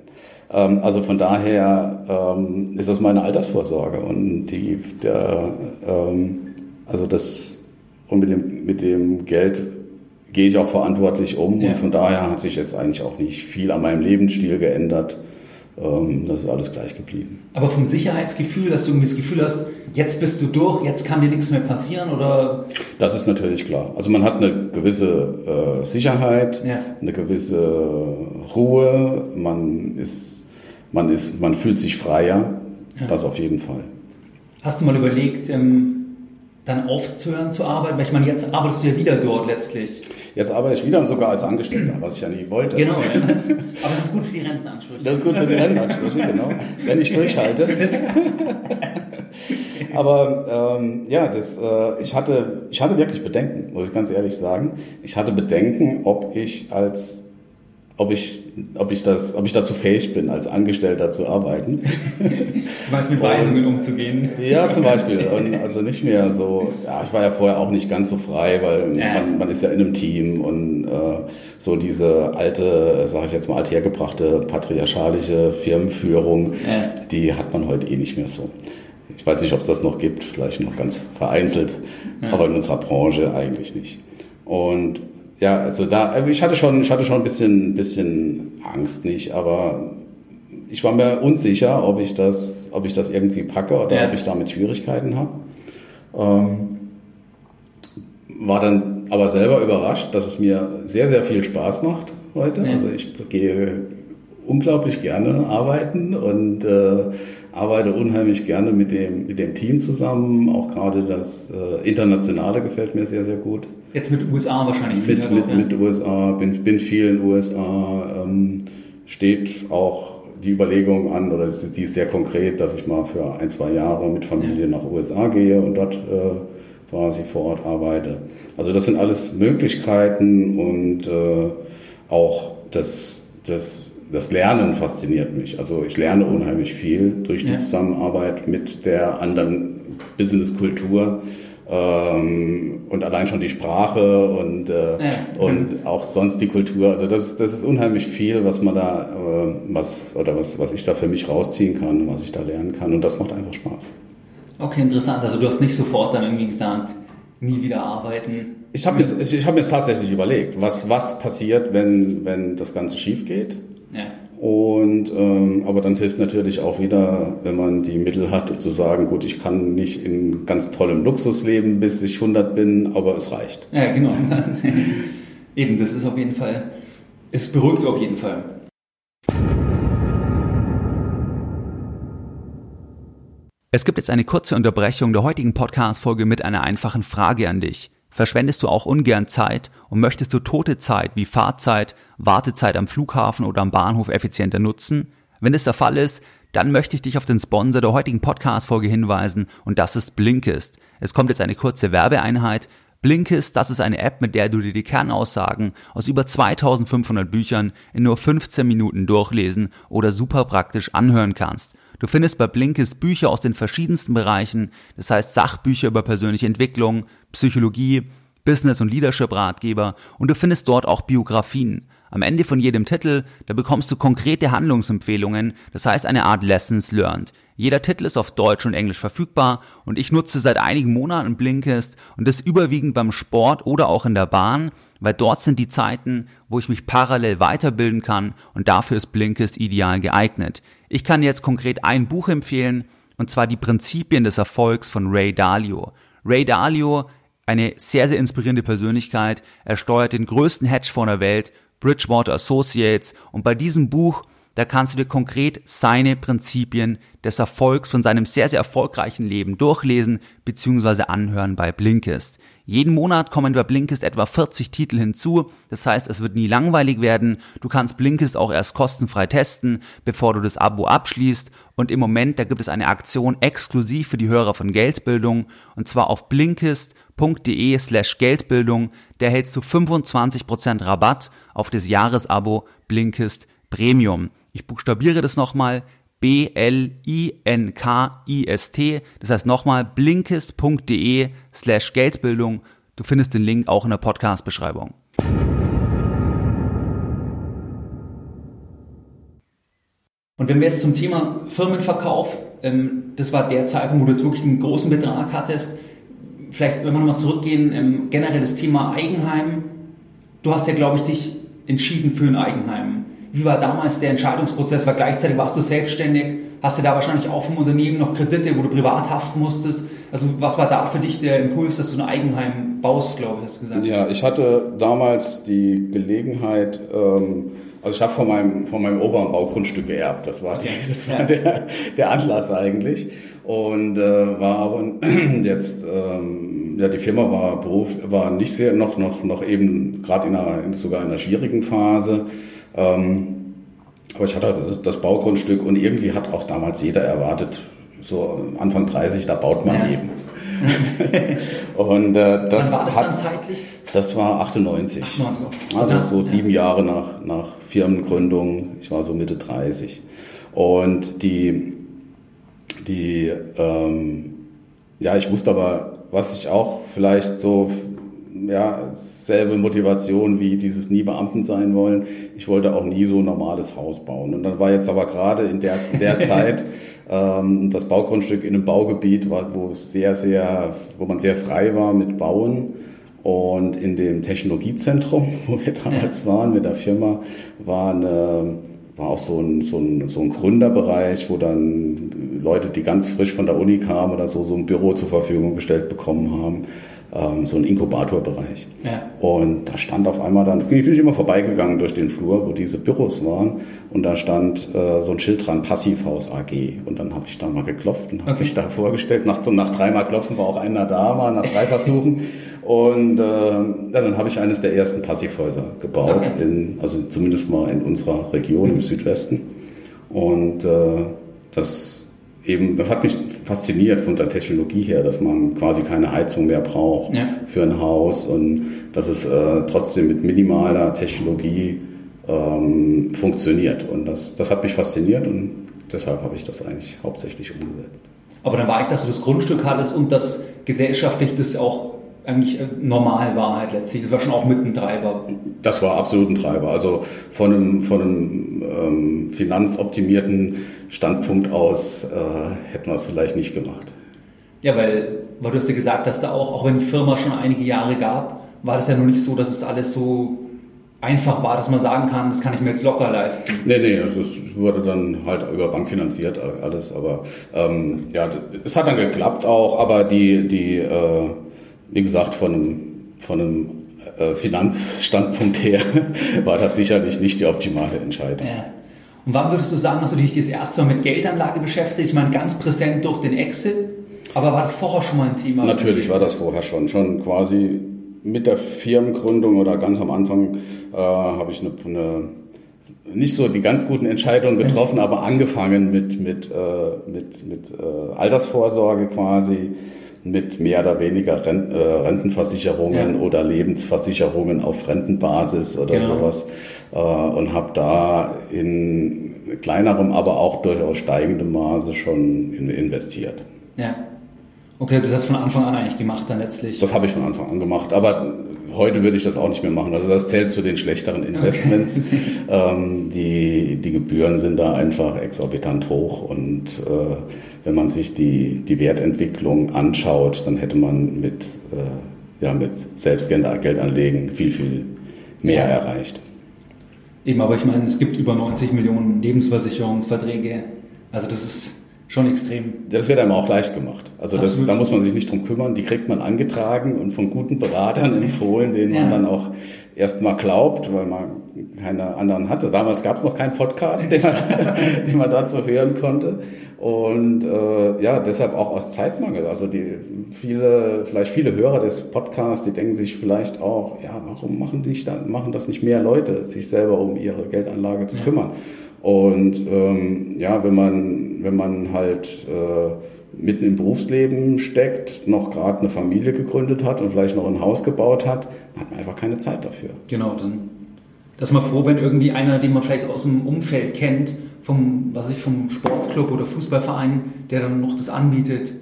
Ähm, also von daher ähm, ist das meine Altersvorsorge und die, der, ähm, also das und mit dem, mit dem Geld gehe ich auch verantwortlich um ja. und von daher hat sich jetzt eigentlich auch nicht viel an meinem Lebensstil geändert. Ähm, das ist alles gleich geblieben. Aber vom Sicherheitsgefühl, dass du irgendwie das Gefühl hast, jetzt bist du durch, jetzt kann dir nichts mehr passieren oder? Das ist natürlich klar. Also man hat eine gewisse äh, Sicherheit, ja. eine gewisse Ruhe, man ist, man ist, man fühlt sich freier. Ja. Das auf jeden Fall. Hast du mal überlegt, ähm, dann aufzuhören zu arbeiten? Weil ich meine, jetzt arbeitest du ja wieder dort letztlich. Jetzt arbeite ich wieder und sogar als Angestellter, was ich ja nie wollte. Genau, ja, aber das ist gut für die Rentenansprüche. Das ist gut für die Rentenansprüche, genau. Wenn ich durchhalte. aber ähm, ja, das, äh, ich, hatte, ich hatte wirklich Bedenken, muss ich ganz ehrlich sagen. Ich hatte Bedenken, ob ich als ob ich, ob ich das, ob ich dazu fähig bin, als Angestellter zu arbeiten. Du meinst mit Weisungen umzugehen? Ja, zum Beispiel. Und also nicht mehr so, ja, ich war ja vorher auch nicht ganz so frei, weil ja. man, man ist ja in einem Team und äh, so diese alte, sage ich jetzt mal, althergebrachte patriarchalische Firmenführung, ja. die hat man heute eh nicht mehr so. Ich weiß nicht, ob es das noch gibt, vielleicht noch ganz vereinzelt, ja. aber in unserer Branche eigentlich nicht. Und ja, also da, also ich hatte schon, ich hatte schon ein bisschen, bisschen Angst nicht, aber ich war mir unsicher, ob ich das, ob ich das irgendwie packe oder ja. ob ich damit Schwierigkeiten habe. Ähm, war dann aber selber überrascht, dass es mir sehr, sehr viel Spaß macht heute. Ja. Also ich gehe unglaublich gerne arbeiten und äh, arbeite unheimlich gerne mit dem, mit dem Team zusammen. Auch gerade das äh, Internationale gefällt mir sehr, sehr gut. Jetzt mit USA wahrscheinlich viel. Mit, mit, ja. mit USA, bin, bin viel in USA, ähm, steht auch die Überlegung an, oder die ist sehr konkret, dass ich mal für ein, zwei Jahre mit Familie ja. nach USA gehe und dort äh, quasi vor Ort arbeite. Also das sind alles Möglichkeiten und äh, auch das, das, das Lernen fasziniert mich. Also ich lerne unheimlich viel durch die ja. Zusammenarbeit mit der anderen Businesskultur. Ähm, und allein schon die Sprache und, äh, ja. und auch sonst die Kultur. Also das, das ist unheimlich viel, was man da, äh, was, oder was, was ich da für mich rausziehen kann, was ich da lernen kann. Und das macht einfach Spaß. Okay, interessant. Also du hast nicht sofort dann irgendwie gesagt, nie wieder arbeiten. Ich habe mir, ich, hab mir tatsächlich überlegt, was, was passiert, wenn, wenn das Ganze schief geht. Ja. Und ähm, aber dann hilft natürlich auch wieder, wenn man die Mittel hat, um zu sagen, gut, ich kann nicht in ganz tollem Luxus leben, bis ich 100 bin, aber es reicht. Ja, genau. Eben, das ist auf jeden Fall, es beruhigt auf jeden Fall. Es gibt jetzt eine kurze Unterbrechung der heutigen Podcast-Folge mit einer einfachen Frage an dich. Verschwendest du auch ungern Zeit und möchtest du tote Zeit wie Fahrzeit, Wartezeit am Flughafen oder am Bahnhof effizienter nutzen? Wenn es der Fall ist, dann möchte ich dich auf den Sponsor der heutigen Podcast-Folge hinweisen und das ist Blinkist. Es kommt jetzt eine kurze Werbeeinheit. Blinkist, das ist eine App, mit der du dir die Kernaussagen aus über 2500 Büchern in nur 15 Minuten durchlesen oder super praktisch anhören kannst. Du findest bei Blinkist Bücher aus den verschiedensten Bereichen, das heißt Sachbücher über persönliche Entwicklung, Psychologie, Business- und Leadership-Ratgeber und du findest dort auch Biografien. Am Ende von jedem Titel, da bekommst du konkrete Handlungsempfehlungen, das heißt eine Art Lessons Learned. Jeder Titel ist auf Deutsch und Englisch verfügbar und ich nutze seit einigen Monaten Blinkist und das überwiegend beim Sport oder auch in der Bahn, weil dort sind die Zeiten, wo ich mich parallel weiterbilden kann und dafür ist Blinkist ideal geeignet. Ich kann jetzt konkret ein Buch empfehlen, und zwar die Prinzipien des Erfolgs von Ray Dalio. Ray Dalio, eine sehr, sehr inspirierende Persönlichkeit, er steuert den größten Hedgefonds der Welt, Bridgewater Associates, und bei diesem Buch da kannst du dir konkret seine Prinzipien des Erfolgs von seinem sehr, sehr erfolgreichen Leben durchlesen bzw. anhören bei Blinkist. Jeden Monat kommen bei Blinkist etwa 40 Titel hinzu. Das heißt, es wird nie langweilig werden. Du kannst Blinkist auch erst kostenfrei testen, bevor du das Abo abschließt. Und im Moment, da gibt es eine Aktion exklusiv für die Hörer von Geldbildung. Und zwar auf blinkist.de slash Geldbildung. Da hältst du 25% Rabatt auf das Jahresabo Blinkist Premium. Ich buchstabiere das nochmal. B-L-I-N-K-I-S-T. Das heißt nochmal blinkist.de slash Geldbildung. Du findest den Link auch in der Podcast-Beschreibung. Und wenn wir jetzt zum Thema Firmenverkauf, ähm, das war der Zeitpunkt, wo du jetzt wirklich einen großen Betrag hattest. Vielleicht, wenn wir nochmal zurückgehen, ähm, generell das Thema Eigenheim. Du hast ja, glaube ich, dich entschieden für ein Eigenheim. Wie war damals der Entscheidungsprozess? Weil gleichzeitig warst du selbstständig, hast du da wahrscheinlich auch vom Unternehmen noch Kredite, wo du privat haften musstest. Also was war da für dich der Impuls, dass du ein Eigenheim baust, glaube ich, hast du gesagt? Ja, ich hatte damals die Gelegenheit, ähm, also ich habe von meinem, von meinem Opa ein Baugrundstück geerbt. Das war, die, das war der, der Anlass eigentlich. Und äh, war aber jetzt, ähm, ja, die Firma war Beruf, war nicht sehr, noch, noch, noch eben gerade in einer, sogar in einer schwierigen Phase. Ähm, aber ich hatte das, das, Baugrundstück und irgendwie hat auch damals jeder erwartet, so Anfang 30, da baut man ja. eben. und äh, das Wann war das hat, dann zeitlich? Das war 98. 98. Also so sieben ja. Jahre nach, nach Firmengründung. Ich war so Mitte 30. Und die, die ähm, ja, ich wusste aber, was ich auch vielleicht so ja, selbe Motivation wie dieses nie Beamten sein wollen. Ich wollte auch nie so ein normales Haus bauen. Und dann war jetzt aber gerade in der, der Zeit, Ähm, das Baugrundstück in einem Baugebiet war, wo sehr, sehr, wo man sehr frei war mit Bauen. Und in dem Technologiezentrum, wo wir damals ja. waren mit der Firma, war, eine, war auch so ein, so, ein, so ein Gründerbereich, wo dann Leute, die ganz frisch von der Uni kamen oder so, so ein Büro zur Verfügung gestellt bekommen haben ähm, so ein Inkubatorbereich. Ja. Und da stand auf einmal dann, bin ich immer vorbeigegangen durch den Flur, wo diese Büros waren und da stand äh, so ein Schild dran, Passivhaus AG. Und dann habe ich da mal geklopft und habe okay. mich da vorgestellt. Nach, nach dreimal Klopfen war auch einer da, mal nach drei Versuchen. Und äh, ja, dann habe ich eines der ersten Passivhäuser gebaut, okay. in, also zumindest mal in unserer Region mhm. im Südwesten. Und äh, das eben, das hat mich fasziniert von der Technologie her, dass man quasi keine Heizung mehr braucht ja. für ein Haus und dass es äh, trotzdem mit minimaler Technologie ähm, funktioniert. Und das, das hat mich fasziniert und deshalb habe ich das eigentlich hauptsächlich umgesetzt. Aber dann war ich, dass du das Grundstück hattest und das gesellschaftlich das auch eigentlich äh, normal war halt letztlich. Das war schon auch mit ein Treiber. Das war absolut ein Treiber. Also von einem, von einem ähm, finanzoptimierten Standpunkt aus äh, hätten wir es vielleicht nicht gemacht. Ja, weil, weil du hast ja gesagt, dass da auch, auch wenn die Firma schon einige Jahre gab, war das ja noch nicht so, dass es alles so einfach war, dass man sagen kann, das kann ich mir jetzt locker leisten. Nee, nee, also es wurde dann halt über Bank finanziert alles, aber ähm, ja, es hat dann geklappt auch, aber die, die äh, wie gesagt, von einem, von einem äh, Finanzstandpunkt her war das sicherlich nicht die optimale Entscheidung. Ja. Und wann würdest du sagen, hast du dich das erste Mal mit Geldanlage beschäftigt? Ich meine, ganz präsent durch den Exit. Aber war das vorher schon mal ein Thema? Natürlich war das vorher schon. Schon quasi mit der Firmengründung oder ganz am Anfang äh, habe ich eine, eine, nicht so die ganz guten Entscheidungen getroffen, aber angefangen mit, mit, äh, mit, mit äh, Altersvorsorge quasi mit mehr oder weniger äh, Rentenversicherungen ja. oder Lebensversicherungen auf Rentenbasis oder genau. sowas äh, und habe da in kleinerem, aber auch durchaus steigendem Maße schon investiert. Ja. Okay, das hast du von Anfang an eigentlich gemacht dann letztlich. Das habe ich von Anfang an gemacht, aber heute würde ich das auch nicht mehr machen. Also das zählt zu den schlechteren Investments. Okay. ähm, die, die Gebühren sind da einfach exorbitant hoch und äh, wenn man sich die, die Wertentwicklung anschaut, dann hätte man mit, äh, ja, mit Selbstgeldanlegen viel, viel mehr ja. erreicht. Eben, aber ich meine, es gibt über 90 Millionen Lebensversicherungsverträge. Also das ist schon extrem. Ja, das wird einem auch leicht gemacht. Also das, da muss man sich nicht drum kümmern. Die kriegt man angetragen und von guten Beratern empfohlen, denen ja. man dann auch erstmal glaubt, weil man keine anderen hatte. Damals gab es noch keinen Podcast, den man, den man dazu hören konnte. Und äh, ja, deshalb auch aus Zeitmangel. Also die viele, vielleicht viele Hörer des Podcasts, die denken sich vielleicht auch, ja, warum machen, die nicht, machen das nicht mehr Leute, sich selber um ihre Geldanlage zu ja. kümmern? Und ähm, ja, wenn man, wenn man halt äh, mitten im Berufsleben steckt, noch gerade eine Familie gegründet hat und vielleicht noch ein Haus gebaut hat, hat man einfach keine Zeit dafür. Genau, dann dass man froh, wenn irgendwie einer, den man vielleicht aus dem Umfeld kennt, vom, was ich, vom Sportclub oder Fußballverein, der dann noch das anbietet,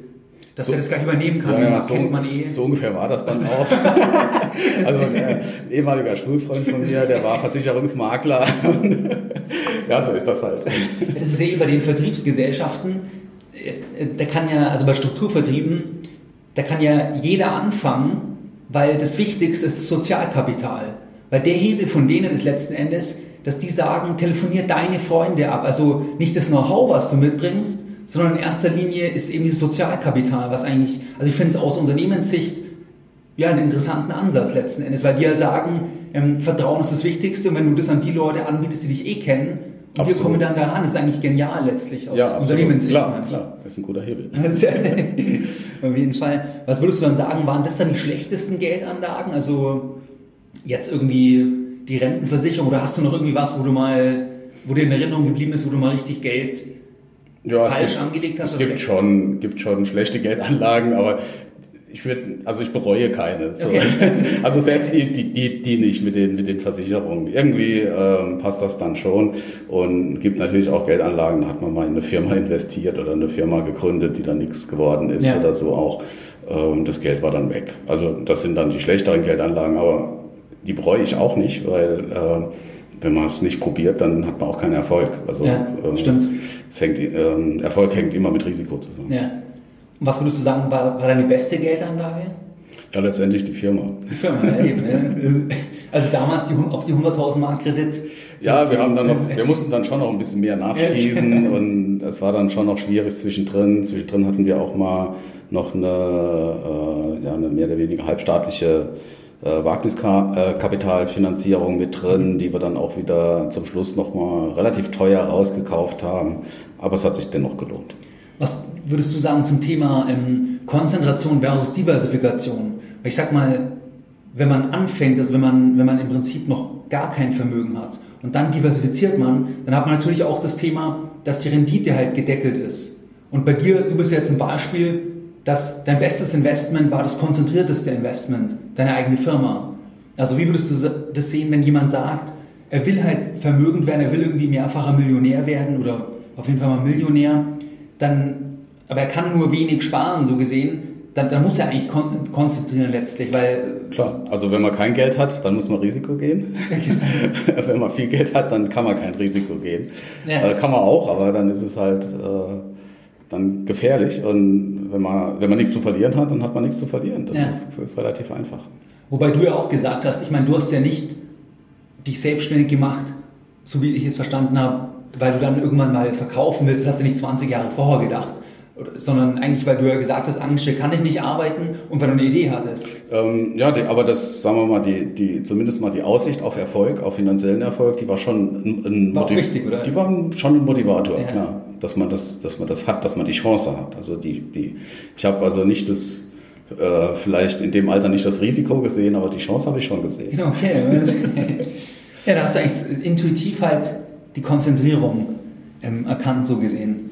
dass so, er das gleich übernehmen kann. Ja, ja, so, kennt man eh. So ungefähr war das dann auch. also ein ehemaliger Schulfreund von mir, der war Versicherungsmakler. ja, so ist das halt. Das ist ja eh bei den Vertriebsgesellschaften, äh, da kann ja, also bei Strukturvertrieben, da kann ja jeder anfangen, weil das Wichtigste ist das Sozialkapital. Weil der Hebel von denen ist letzten Endes, dass die sagen, telefonier deine Freunde ab. Also nicht das Know-how, was du mitbringst, sondern in erster Linie ist eben dieses Sozialkapital, was eigentlich, also ich finde es aus Unternehmenssicht ja einen interessanten Ansatz letzten Endes, weil die ja sagen, ähm, Vertrauen ist das Wichtigste und wenn du das an die Leute anbietest, die dich eh kennen, und wir kommen dann daran, das ist eigentlich genial letztlich aus ja, Unternehmenssicht. Klar, klar, das ist ein guter Hebel. Auf jeden Fall. Was würdest du dann sagen, waren das dann die schlechtesten Geldanlagen? Also jetzt irgendwie die Rentenversicherung oder hast du noch irgendwie was, wo du mal, wo dir in Erinnerung geblieben ist, wo du mal richtig Geld ja, falsch gibt, angelegt hast? Es gibt schon, gibt schon schlechte Geldanlagen, aber ich würde, also ich bereue keine. So. Okay. Also selbst die, die, die, die nicht mit den, mit den Versicherungen. Irgendwie ähm, passt das dann schon und gibt natürlich auch Geldanlagen, da hat man mal in eine Firma investiert oder eine Firma gegründet, die dann nichts geworden ist ja. oder so auch. Und ähm, das Geld war dann weg. Also das sind dann die schlechteren Geldanlagen, aber die bereue ich auch nicht, weil äh, wenn man es nicht probiert, dann hat man auch keinen Erfolg. Also, ja, ähm, stimmt. Hängt, ähm, Erfolg hängt immer mit Risiko zusammen. Ja. Und was würdest du sagen, war, war deine beste Geldanlage? Ja, letztendlich die Firma. Die Firma, ja, eben. Also damals die, auf die 100.000 Mark Kredit. Ja, wir haben dann noch, wir mussten dann schon noch ein bisschen mehr nachschießen und es war dann schon noch schwierig zwischendrin. Zwischendrin hatten wir auch mal noch eine, äh, ja, eine mehr oder weniger halbstaatliche äh, Wagniskapitalfinanzierung mit drin, die wir dann auch wieder zum Schluss nochmal relativ teuer rausgekauft haben. Aber es hat sich dennoch gelohnt. Was würdest du sagen zum Thema ähm, Konzentration versus Diversifikation? Ich sag mal, wenn man anfängt, also wenn man, wenn man im Prinzip noch gar kein Vermögen hat und dann diversifiziert man, dann hat man natürlich auch das Thema, dass die Rendite halt gedeckelt ist. Und bei dir, du bist jetzt ein Beispiel, dass dein bestes Investment war das konzentrierteste Investment, deine eigene Firma. Also wie würdest du das sehen, wenn jemand sagt, er will halt vermögend werden, er will irgendwie mehrfacher Millionär werden oder auf jeden Fall mal Millionär, dann, aber er kann nur wenig sparen, so gesehen, dann, dann muss er eigentlich konzentrieren letztlich, weil... Klar, also wenn man kein Geld hat, dann muss man Risiko gehen. wenn man viel Geld hat, dann kann man kein Risiko gehen. Ja. Also kann man auch, aber dann ist es halt... Äh, dann gefährlich. Und wenn man, wenn man nichts zu verlieren hat, dann hat man nichts zu verlieren. Das, ja. ist, das ist relativ einfach. Wobei du ja auch gesagt hast, ich meine, du hast ja nicht dich selbstständig gemacht, so wie ich es verstanden habe, weil du dann irgendwann mal verkaufen willst, hast du nicht 20 Jahre vorher gedacht. Sondern eigentlich, weil du ja gesagt hast, angestellt kann ich nicht arbeiten und weil du eine Idee hattest. Ähm, ja, aber das, sagen wir mal, die, die, zumindest mal die Aussicht auf Erfolg, auf finanziellen Erfolg, die war schon ein, ein war wichtig, oder? Die war schon ein Motivator, ja. klar dass man das, dass man das hat, dass man die Chance hat. Also die, die, ich habe also nicht das, äh, vielleicht in dem Alter nicht das Risiko gesehen, aber die Chance habe ich schon gesehen. Okay. ja, da hast du eigentlich intuitiv halt die Konzentrierung ähm, erkannt, so gesehen.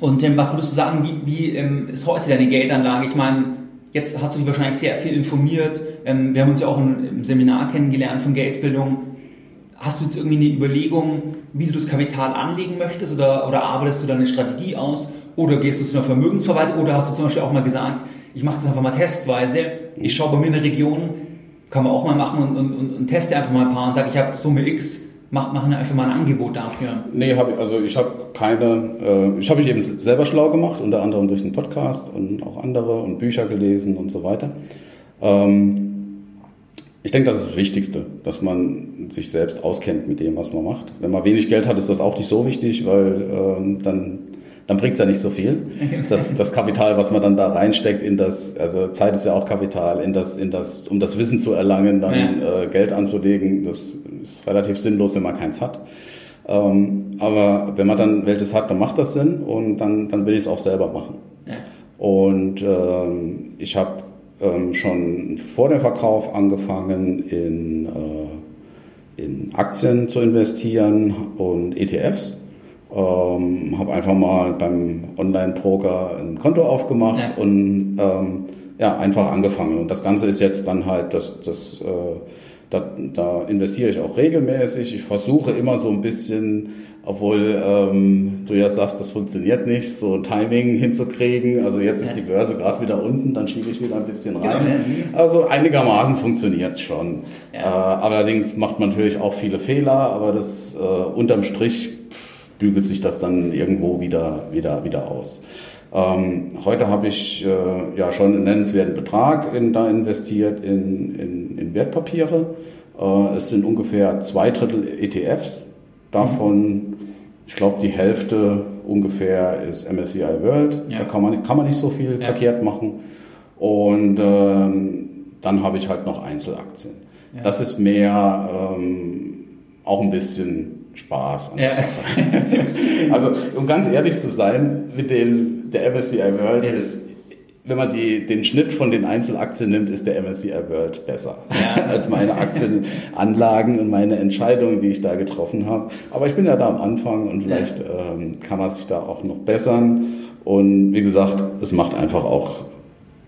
Und ähm, was würdest du sagen, wie, wie ähm, ist heute deine Geldanlage? Ich meine, jetzt hast du dich wahrscheinlich sehr viel informiert. Ähm, wir haben uns ja auch im Seminar kennengelernt von Geldbildung. Hast du jetzt irgendwie eine Überlegung, wie du das Kapital anlegen möchtest oder, oder arbeitest du da eine Strategie aus oder gehst du zu einer Vermögensverwaltung oder hast du zum Beispiel auch mal gesagt, ich mache das einfach mal testweise, ich schaue bei mir in der Region, kann man auch mal machen und, und, und, und teste einfach mal ein paar und sage, ich habe Summe X, mach, mach einfach mal ein Angebot dafür. Nee, hab also ich habe keine, äh, ich habe mich eben selber schlau gemacht, unter anderem durch den Podcast und auch andere und Bücher gelesen und so weiter. Ähm, ich denke, das ist das Wichtigste, dass man sich selbst auskennt mit dem, was man macht. Wenn man wenig Geld hat, ist das auch nicht so wichtig, weil ähm, dann, dann bringt es ja nicht so viel. Das, das Kapital, was man dann da reinsteckt in das, also Zeit ist ja auch Kapital, in das, in das, um das Wissen zu erlangen, dann ja. äh, Geld anzulegen, das ist relativ sinnlos, wenn man keins hat. Ähm, aber wenn man dann welches hat, dann macht das Sinn und dann, dann will ich es auch selber machen. Ja. Und ähm, ich habe ähm, schon vor dem Verkauf angefangen in, äh, in Aktien zu investieren und ETFs. Ähm, habe einfach mal beim Online-Broker ein Konto aufgemacht ja. und ähm, ja, einfach angefangen. Und das Ganze ist jetzt dann halt das, das äh, da, da investiere ich auch regelmäßig. Ich versuche immer so ein bisschen, obwohl ähm, du ja sagst, das funktioniert nicht, so ein Timing hinzukriegen. Also jetzt ist die Börse gerade wieder unten, dann schiebe ich wieder ein bisschen rein. Genau. Also einigermaßen funktioniert es schon. Ja. Äh, allerdings macht man natürlich auch viele Fehler, aber das äh, unterm Strich bügelt sich das dann irgendwo wieder, wieder, wieder aus. Ähm, heute habe ich äh, ja schon einen nennenswerten Betrag in, da investiert in, in, in Wertpapiere. Äh, es sind ungefähr zwei Drittel ETFs. Davon, mhm. ich glaube, die Hälfte ungefähr ist MSCI World. Ja. Da kann man, kann man nicht so viel ja. verkehrt machen. Und ähm, dann habe ich halt noch Einzelaktien. Ja. Das ist mehr ähm, auch ein bisschen Spaß an der. Sache. also, um ganz ehrlich zu sein, mit dem, der MSCI World ja. ist, wenn man die, den Schnitt von den Einzelaktien nimmt, ist der MSCI World besser ja, als meine Aktienanlagen und meine Entscheidungen, die ich da getroffen habe. Aber ich bin ja da am Anfang und vielleicht ähm, kann man sich da auch noch bessern. Und wie gesagt, es macht einfach auch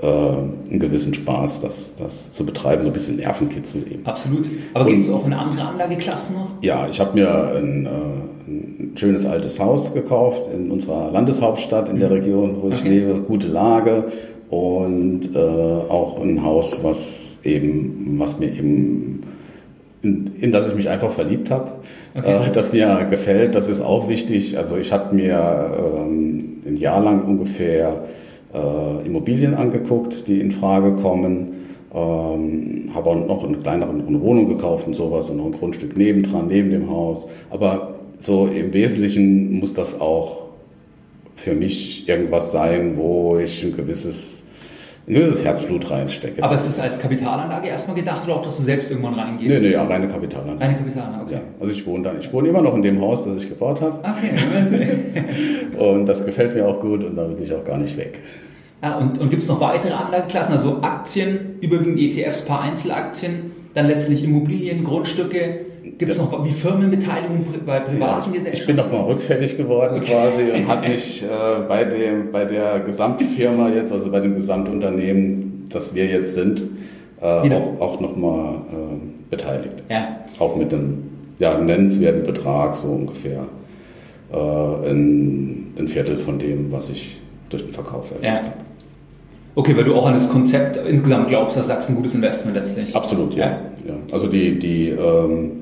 einen gewissen Spaß, das, das zu betreiben, so ein bisschen Nervenkitzel eben. Absolut. Aber gehst du auch in andere Anlageklassen noch? Ja, ich habe mir ein, äh, ein, schönes altes Haus gekauft in unserer Landeshauptstadt, in der mhm. Region, wo ich okay. lebe. Gute Lage und äh, auch ein Haus, was eben, was mir eben in, in das ich mich einfach verliebt habe, okay. äh, das mir gefällt. Das ist auch wichtig. Also ich habe mir ähm, ein Jahr lang ungefähr äh, Immobilien angeguckt, die in Frage kommen. Ähm, habe auch noch eine kleinere eine Wohnung gekauft und sowas und noch ein Grundstück nebendran, neben dem Haus. Aber so im Wesentlichen muss das auch für mich irgendwas sein, wo ich ein gewisses, ein gewisses Herzblut reinstecke. Aber ist das als Kapitalanlage erstmal gedacht oder auch, dass du selbst irgendwann reingehst? Nee, nee, ja, reine Kapitalanlage. Reine Kapitalanlage, okay. Ja, also ich wohne da, ich wohne immer noch in dem Haus, das ich gebaut habe. Okay. und das gefällt mir auch gut und da will ich auch gar nicht weg. Ja, und und gibt es noch weitere Anlageklassen, also Aktien, überwiegend ETFs, paar Einzelaktien, dann letztlich Immobilien, Grundstücke, Gibt es noch wie Firmenbeteiligung bei privaten Gesellschaften? Ich bin noch mal rückfällig geworden quasi und habe mich äh, bei, dem, bei der Gesamtfirma jetzt, also bei dem Gesamtunternehmen, das wir jetzt sind, äh, auch, auch noch mal äh, beteiligt. Ja. Auch mit einem ja, nennenswerten Betrag, so ungefähr äh, ein, ein, Viertel von dem, was ich durch den Verkauf erlöst ja. habe. Okay, weil du auch an das Konzept insgesamt glaubst, dass Sachsen ein gutes Investment letztlich. Absolut, ja. ja. Also die, die ähm,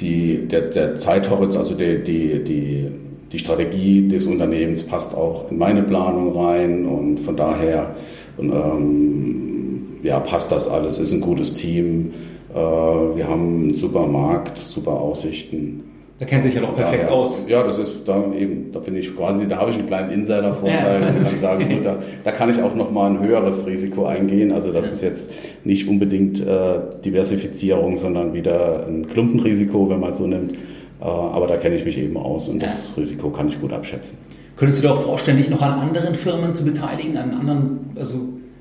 die, der, der Zeithorizont, also die, die, die, die Strategie des Unternehmens passt auch in meine Planung rein und von daher ähm, ja, passt das alles, ist ein gutes Team. Äh, wir haben einen super Markt, super Aussichten. Da kennt sich ja doch perfekt Daher, aus. Ja, das ist da eben, da finde ich quasi, da habe ich einen kleinen Insider-Vorteil ja. und kann sagen, gut, da, da kann ich auch nochmal ein höheres Risiko eingehen. Also das ist jetzt nicht unbedingt äh, Diversifizierung, sondern wieder ein Klumpenrisiko, wenn man es so nimmt. Äh, aber da kenne ich mich eben aus und ja. das Risiko kann ich gut abschätzen. Könntest du dir auch vorstellen, dich noch an anderen Firmen zu beteiligen, an anderen, also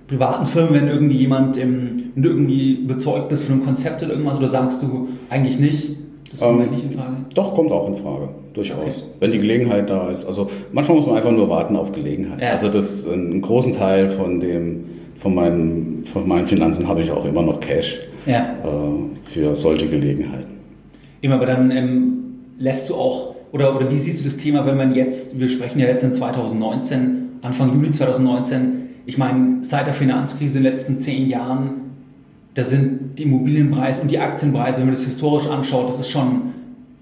privaten Firmen, wenn irgendwie jemand, wenn du irgendwie überzeugt bist von einem Konzept oder irgendwas, oder sagst du eigentlich nicht? Das kommt ähm, nicht in Frage? Doch, kommt auch in Frage, durchaus. Okay. Wenn die Gelegenheit da ist. Also manchmal muss man einfach nur warten auf Gelegenheit. Ja. Also das einen großen Teil von dem, von meinen, von meinen Finanzen habe ich auch immer noch Cash ja. äh, für solche Gelegenheiten. Immer, aber dann ähm, lässt du auch, oder, oder wie siehst du das Thema, wenn man jetzt, wir sprechen ja jetzt in 2019, Anfang Juli 2019, ich meine, seit der Finanzkrise in den letzten zehn Jahren da sind die Immobilienpreise und die Aktienpreise, wenn man das historisch anschaut, das ist schon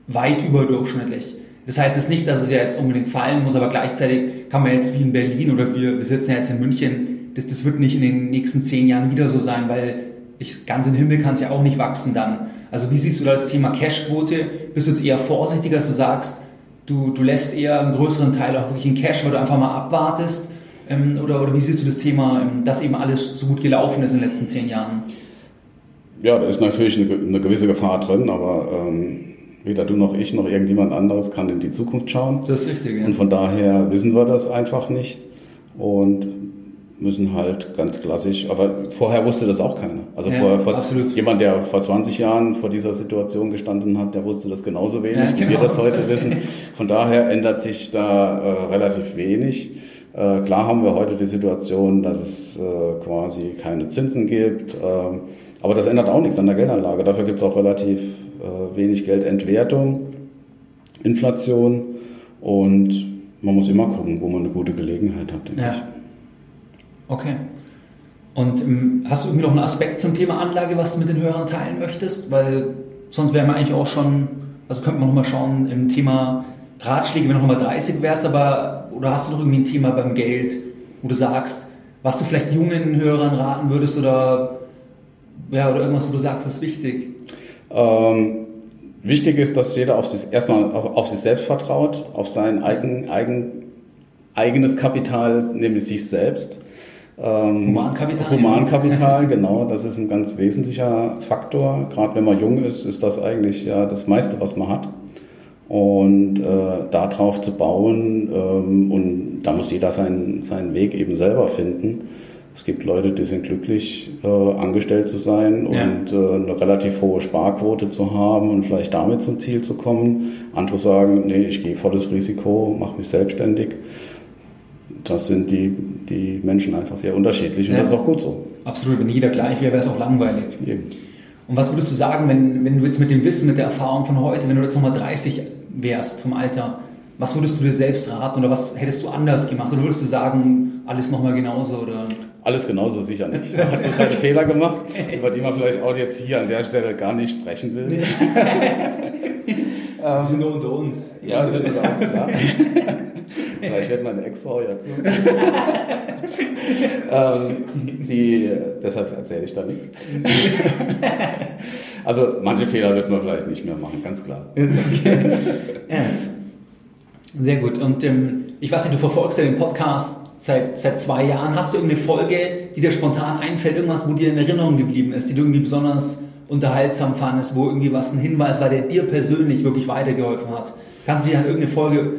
weit überdurchschnittlich. Das heißt jetzt nicht, dass es ja jetzt unbedingt fallen muss, aber gleichzeitig kann man jetzt wie in Berlin oder wir, wir sitzen ja jetzt in München, das, das wird nicht in den nächsten zehn Jahren wieder so sein, weil ich, ganz im Himmel kann es ja auch nicht wachsen dann. Also wie siehst du da das Thema Cashquote? Bist du jetzt eher vorsichtiger, dass du sagst, du, du lässt eher einen größeren Teil auch wirklich in Cash, weil du einfach mal abwartest? Ähm, oder, oder wie siehst du das Thema, ähm, dass eben alles so gut gelaufen ist in den letzten zehn Jahren? Ja, da ist natürlich eine, gewisse Gefahr drin, aber ähm, weder du noch ich noch irgendjemand anderes kann in die Zukunft schauen. Das ist richtig. Ja. Und von daher wissen wir das einfach nicht und müssen halt ganz klassisch, aber vorher wusste das auch keiner. Also ja, vorher, vor, jemand, der vor 20 Jahren vor dieser Situation gestanden hat, der wusste das genauso wenig, ja, genau. wie wir das heute wissen. Von daher ändert sich da äh, relativ wenig. Äh, klar haben wir heute die Situation, dass es äh, quasi keine Zinsen gibt. Ähm, aber das ändert auch nichts an der Geldanlage. Dafür gibt es auch relativ äh, wenig Geldentwertung, Inflation und man muss immer gucken, wo man eine gute Gelegenheit hat, denke ja. ich. Okay. Und ähm, hast du irgendwie noch einen Aspekt zum Thema Anlage, was du mit den Hörern teilen möchtest? Weil sonst wären wir eigentlich auch schon, also könnte man noch mal schauen im Thema Ratschläge, wenn du noch mal 30 wärst, aber oder hast du noch irgendwie ein Thema beim Geld, wo du sagst, was du vielleicht jungen Hörern raten würdest oder ja, oder irgendwas, wo du sagst, ist wichtig? Ähm, wichtig ist, dass jeder auf sich, erstmal auf, auf sich selbst vertraut, auf sein eigen, eigen, eigenes Kapital, nämlich sich selbst. Ähm, Humankapital. Humankapital, genau. Das ist ein ganz wesentlicher Faktor. Gerade wenn man jung ist, ist das eigentlich ja das meiste, was man hat. Und äh, darauf zu bauen ähm, und da muss jeder seinen, seinen Weg eben selber finden. Es gibt Leute, die sind glücklich, äh, angestellt zu sein ja. und äh, eine relativ hohe Sparquote zu haben und vielleicht damit zum Ziel zu kommen. Andere sagen, nee, ich gehe volles Risiko, mache mich selbstständig. Das sind die, die Menschen einfach sehr unterschiedlich und ja. das ist auch gut so. Absolut, wenn jeder gleich wäre, wäre es auch langweilig. Eben. Und was würdest du sagen, wenn, wenn du jetzt mit dem Wissen, mit der Erfahrung von heute, wenn du jetzt nochmal 30 wärst vom Alter, was würdest du dir selbst raten oder was hättest du anders gemacht? Oder würdest du sagen, alles nochmal genauso? Oder? Alles genauso sicher nicht. Man hat so seine Fehler gemacht, über die man vielleicht auch jetzt hier an der Stelle gar nicht sprechen will. wir sind nur unter uns. Ja, wir sind unter uns, ja. Vielleicht wird man extra dazu. ähm, die, deshalb erzähle ich da nichts. also manche Fehler wird man vielleicht nicht mehr machen, ganz klar. Sehr gut. Und ähm, ich weiß nicht, du verfolgst ja den Podcast seit, seit zwei Jahren. Hast du irgendeine Folge, die dir spontan einfällt, irgendwas, wo dir in Erinnerung geblieben ist, die du irgendwie besonders unterhaltsam fandest, wo irgendwie was ein Hinweis war, der dir persönlich wirklich weitergeholfen hat? Kannst du dich an irgendeine Folge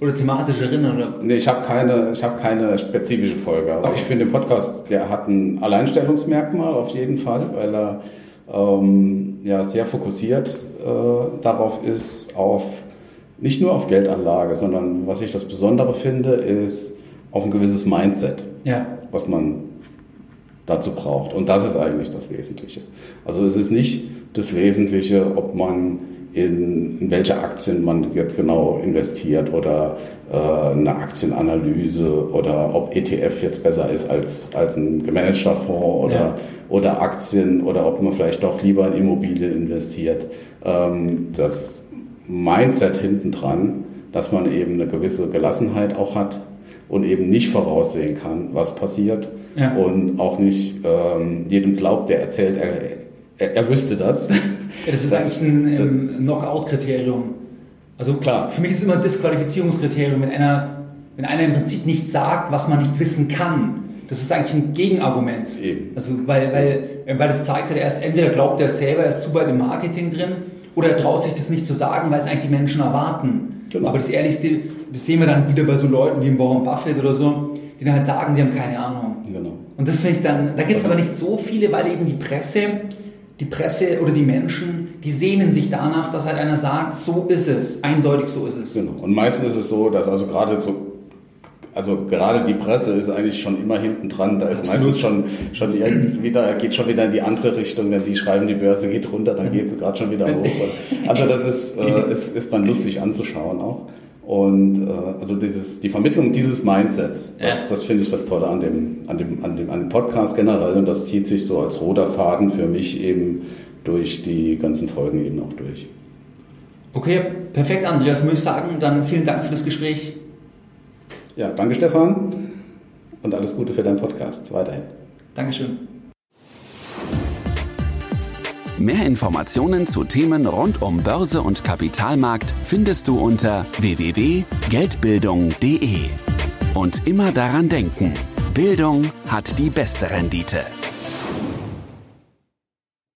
oder thematisch erinnern? Oder? Nee, ich habe keine, hab keine spezifische Folge. Aber okay. ich finde, den Podcast, der hat ein Alleinstellungsmerkmal auf jeden Fall, weil er ähm, ja, sehr fokussiert äh, darauf ist, auf nicht nur auf Geldanlage, sondern was ich das Besondere finde, ist auf ein gewisses Mindset, ja. was man dazu braucht. Und das ist eigentlich das Wesentliche. Also es ist nicht das Wesentliche, ob man in, in welche Aktien man jetzt genau investiert oder äh, eine Aktienanalyse oder ob ETF jetzt besser ist als, als ein gemanagter Fonds oder, ja. oder Aktien oder ob man vielleicht doch lieber in Immobilien investiert. Ähm, das Mindset hinten dran, dass man eben eine gewisse Gelassenheit auch hat und eben nicht voraussehen kann, was passiert ja. und auch nicht ähm, jedem glaubt, der erzählt, er, er, er wüsste das. Ja, das ist das, eigentlich ein ähm, Knockout-Kriterium. Also klar, für mich ist es immer ein Disqualifizierungskriterium, wenn einer, wenn einer im Prinzip nicht sagt, was man nicht wissen kann. Das ist eigentlich ein Gegenargument. Eben. Also weil, weil, weil das zeigt, er ist entweder glaubt er selber, er ist zu weit im Marketing drin, oder er traut sich das nicht zu sagen, weil es eigentlich die Menschen erwarten. Genau. Aber das Ehrlichste, das sehen wir dann wieder bei so Leuten wie Warren Buffett oder so, die dann halt sagen, sie haben keine Ahnung. Genau. Und das finde ich dann, da gibt es aber nicht so viele, weil eben die Presse, die Presse oder die Menschen, die sehnen sich danach, dass halt einer sagt, so ist es, eindeutig so ist es. Genau. Und meistens ist es so, dass also gerade so also gerade die Presse ist eigentlich schon immer hinten dran. Da ist Absolut. meistens schon, schon irgendwie, da geht schon wieder in die andere Richtung. Wenn die schreiben, die Börse geht runter, dann geht sie gerade schon wieder hoch. Also das ist, äh, ist, ist dann lustig anzuschauen auch. Und äh, also dieses, die Vermittlung dieses Mindsets, das, ja. das finde ich das Tolle an dem, an, dem, an, dem, an dem Podcast generell. Und das zieht sich so als roter Faden für mich eben durch die ganzen Folgen eben auch durch. Okay, perfekt, Andreas. Muss ich sagen, dann vielen Dank für das Gespräch. Ja, danke Stefan und alles Gute für deinen Podcast weiterhin. Dankeschön. Mehr Informationen zu Themen rund um Börse und Kapitalmarkt findest du unter www.geldbildung.de. Und immer daran denken, Bildung hat die beste Rendite.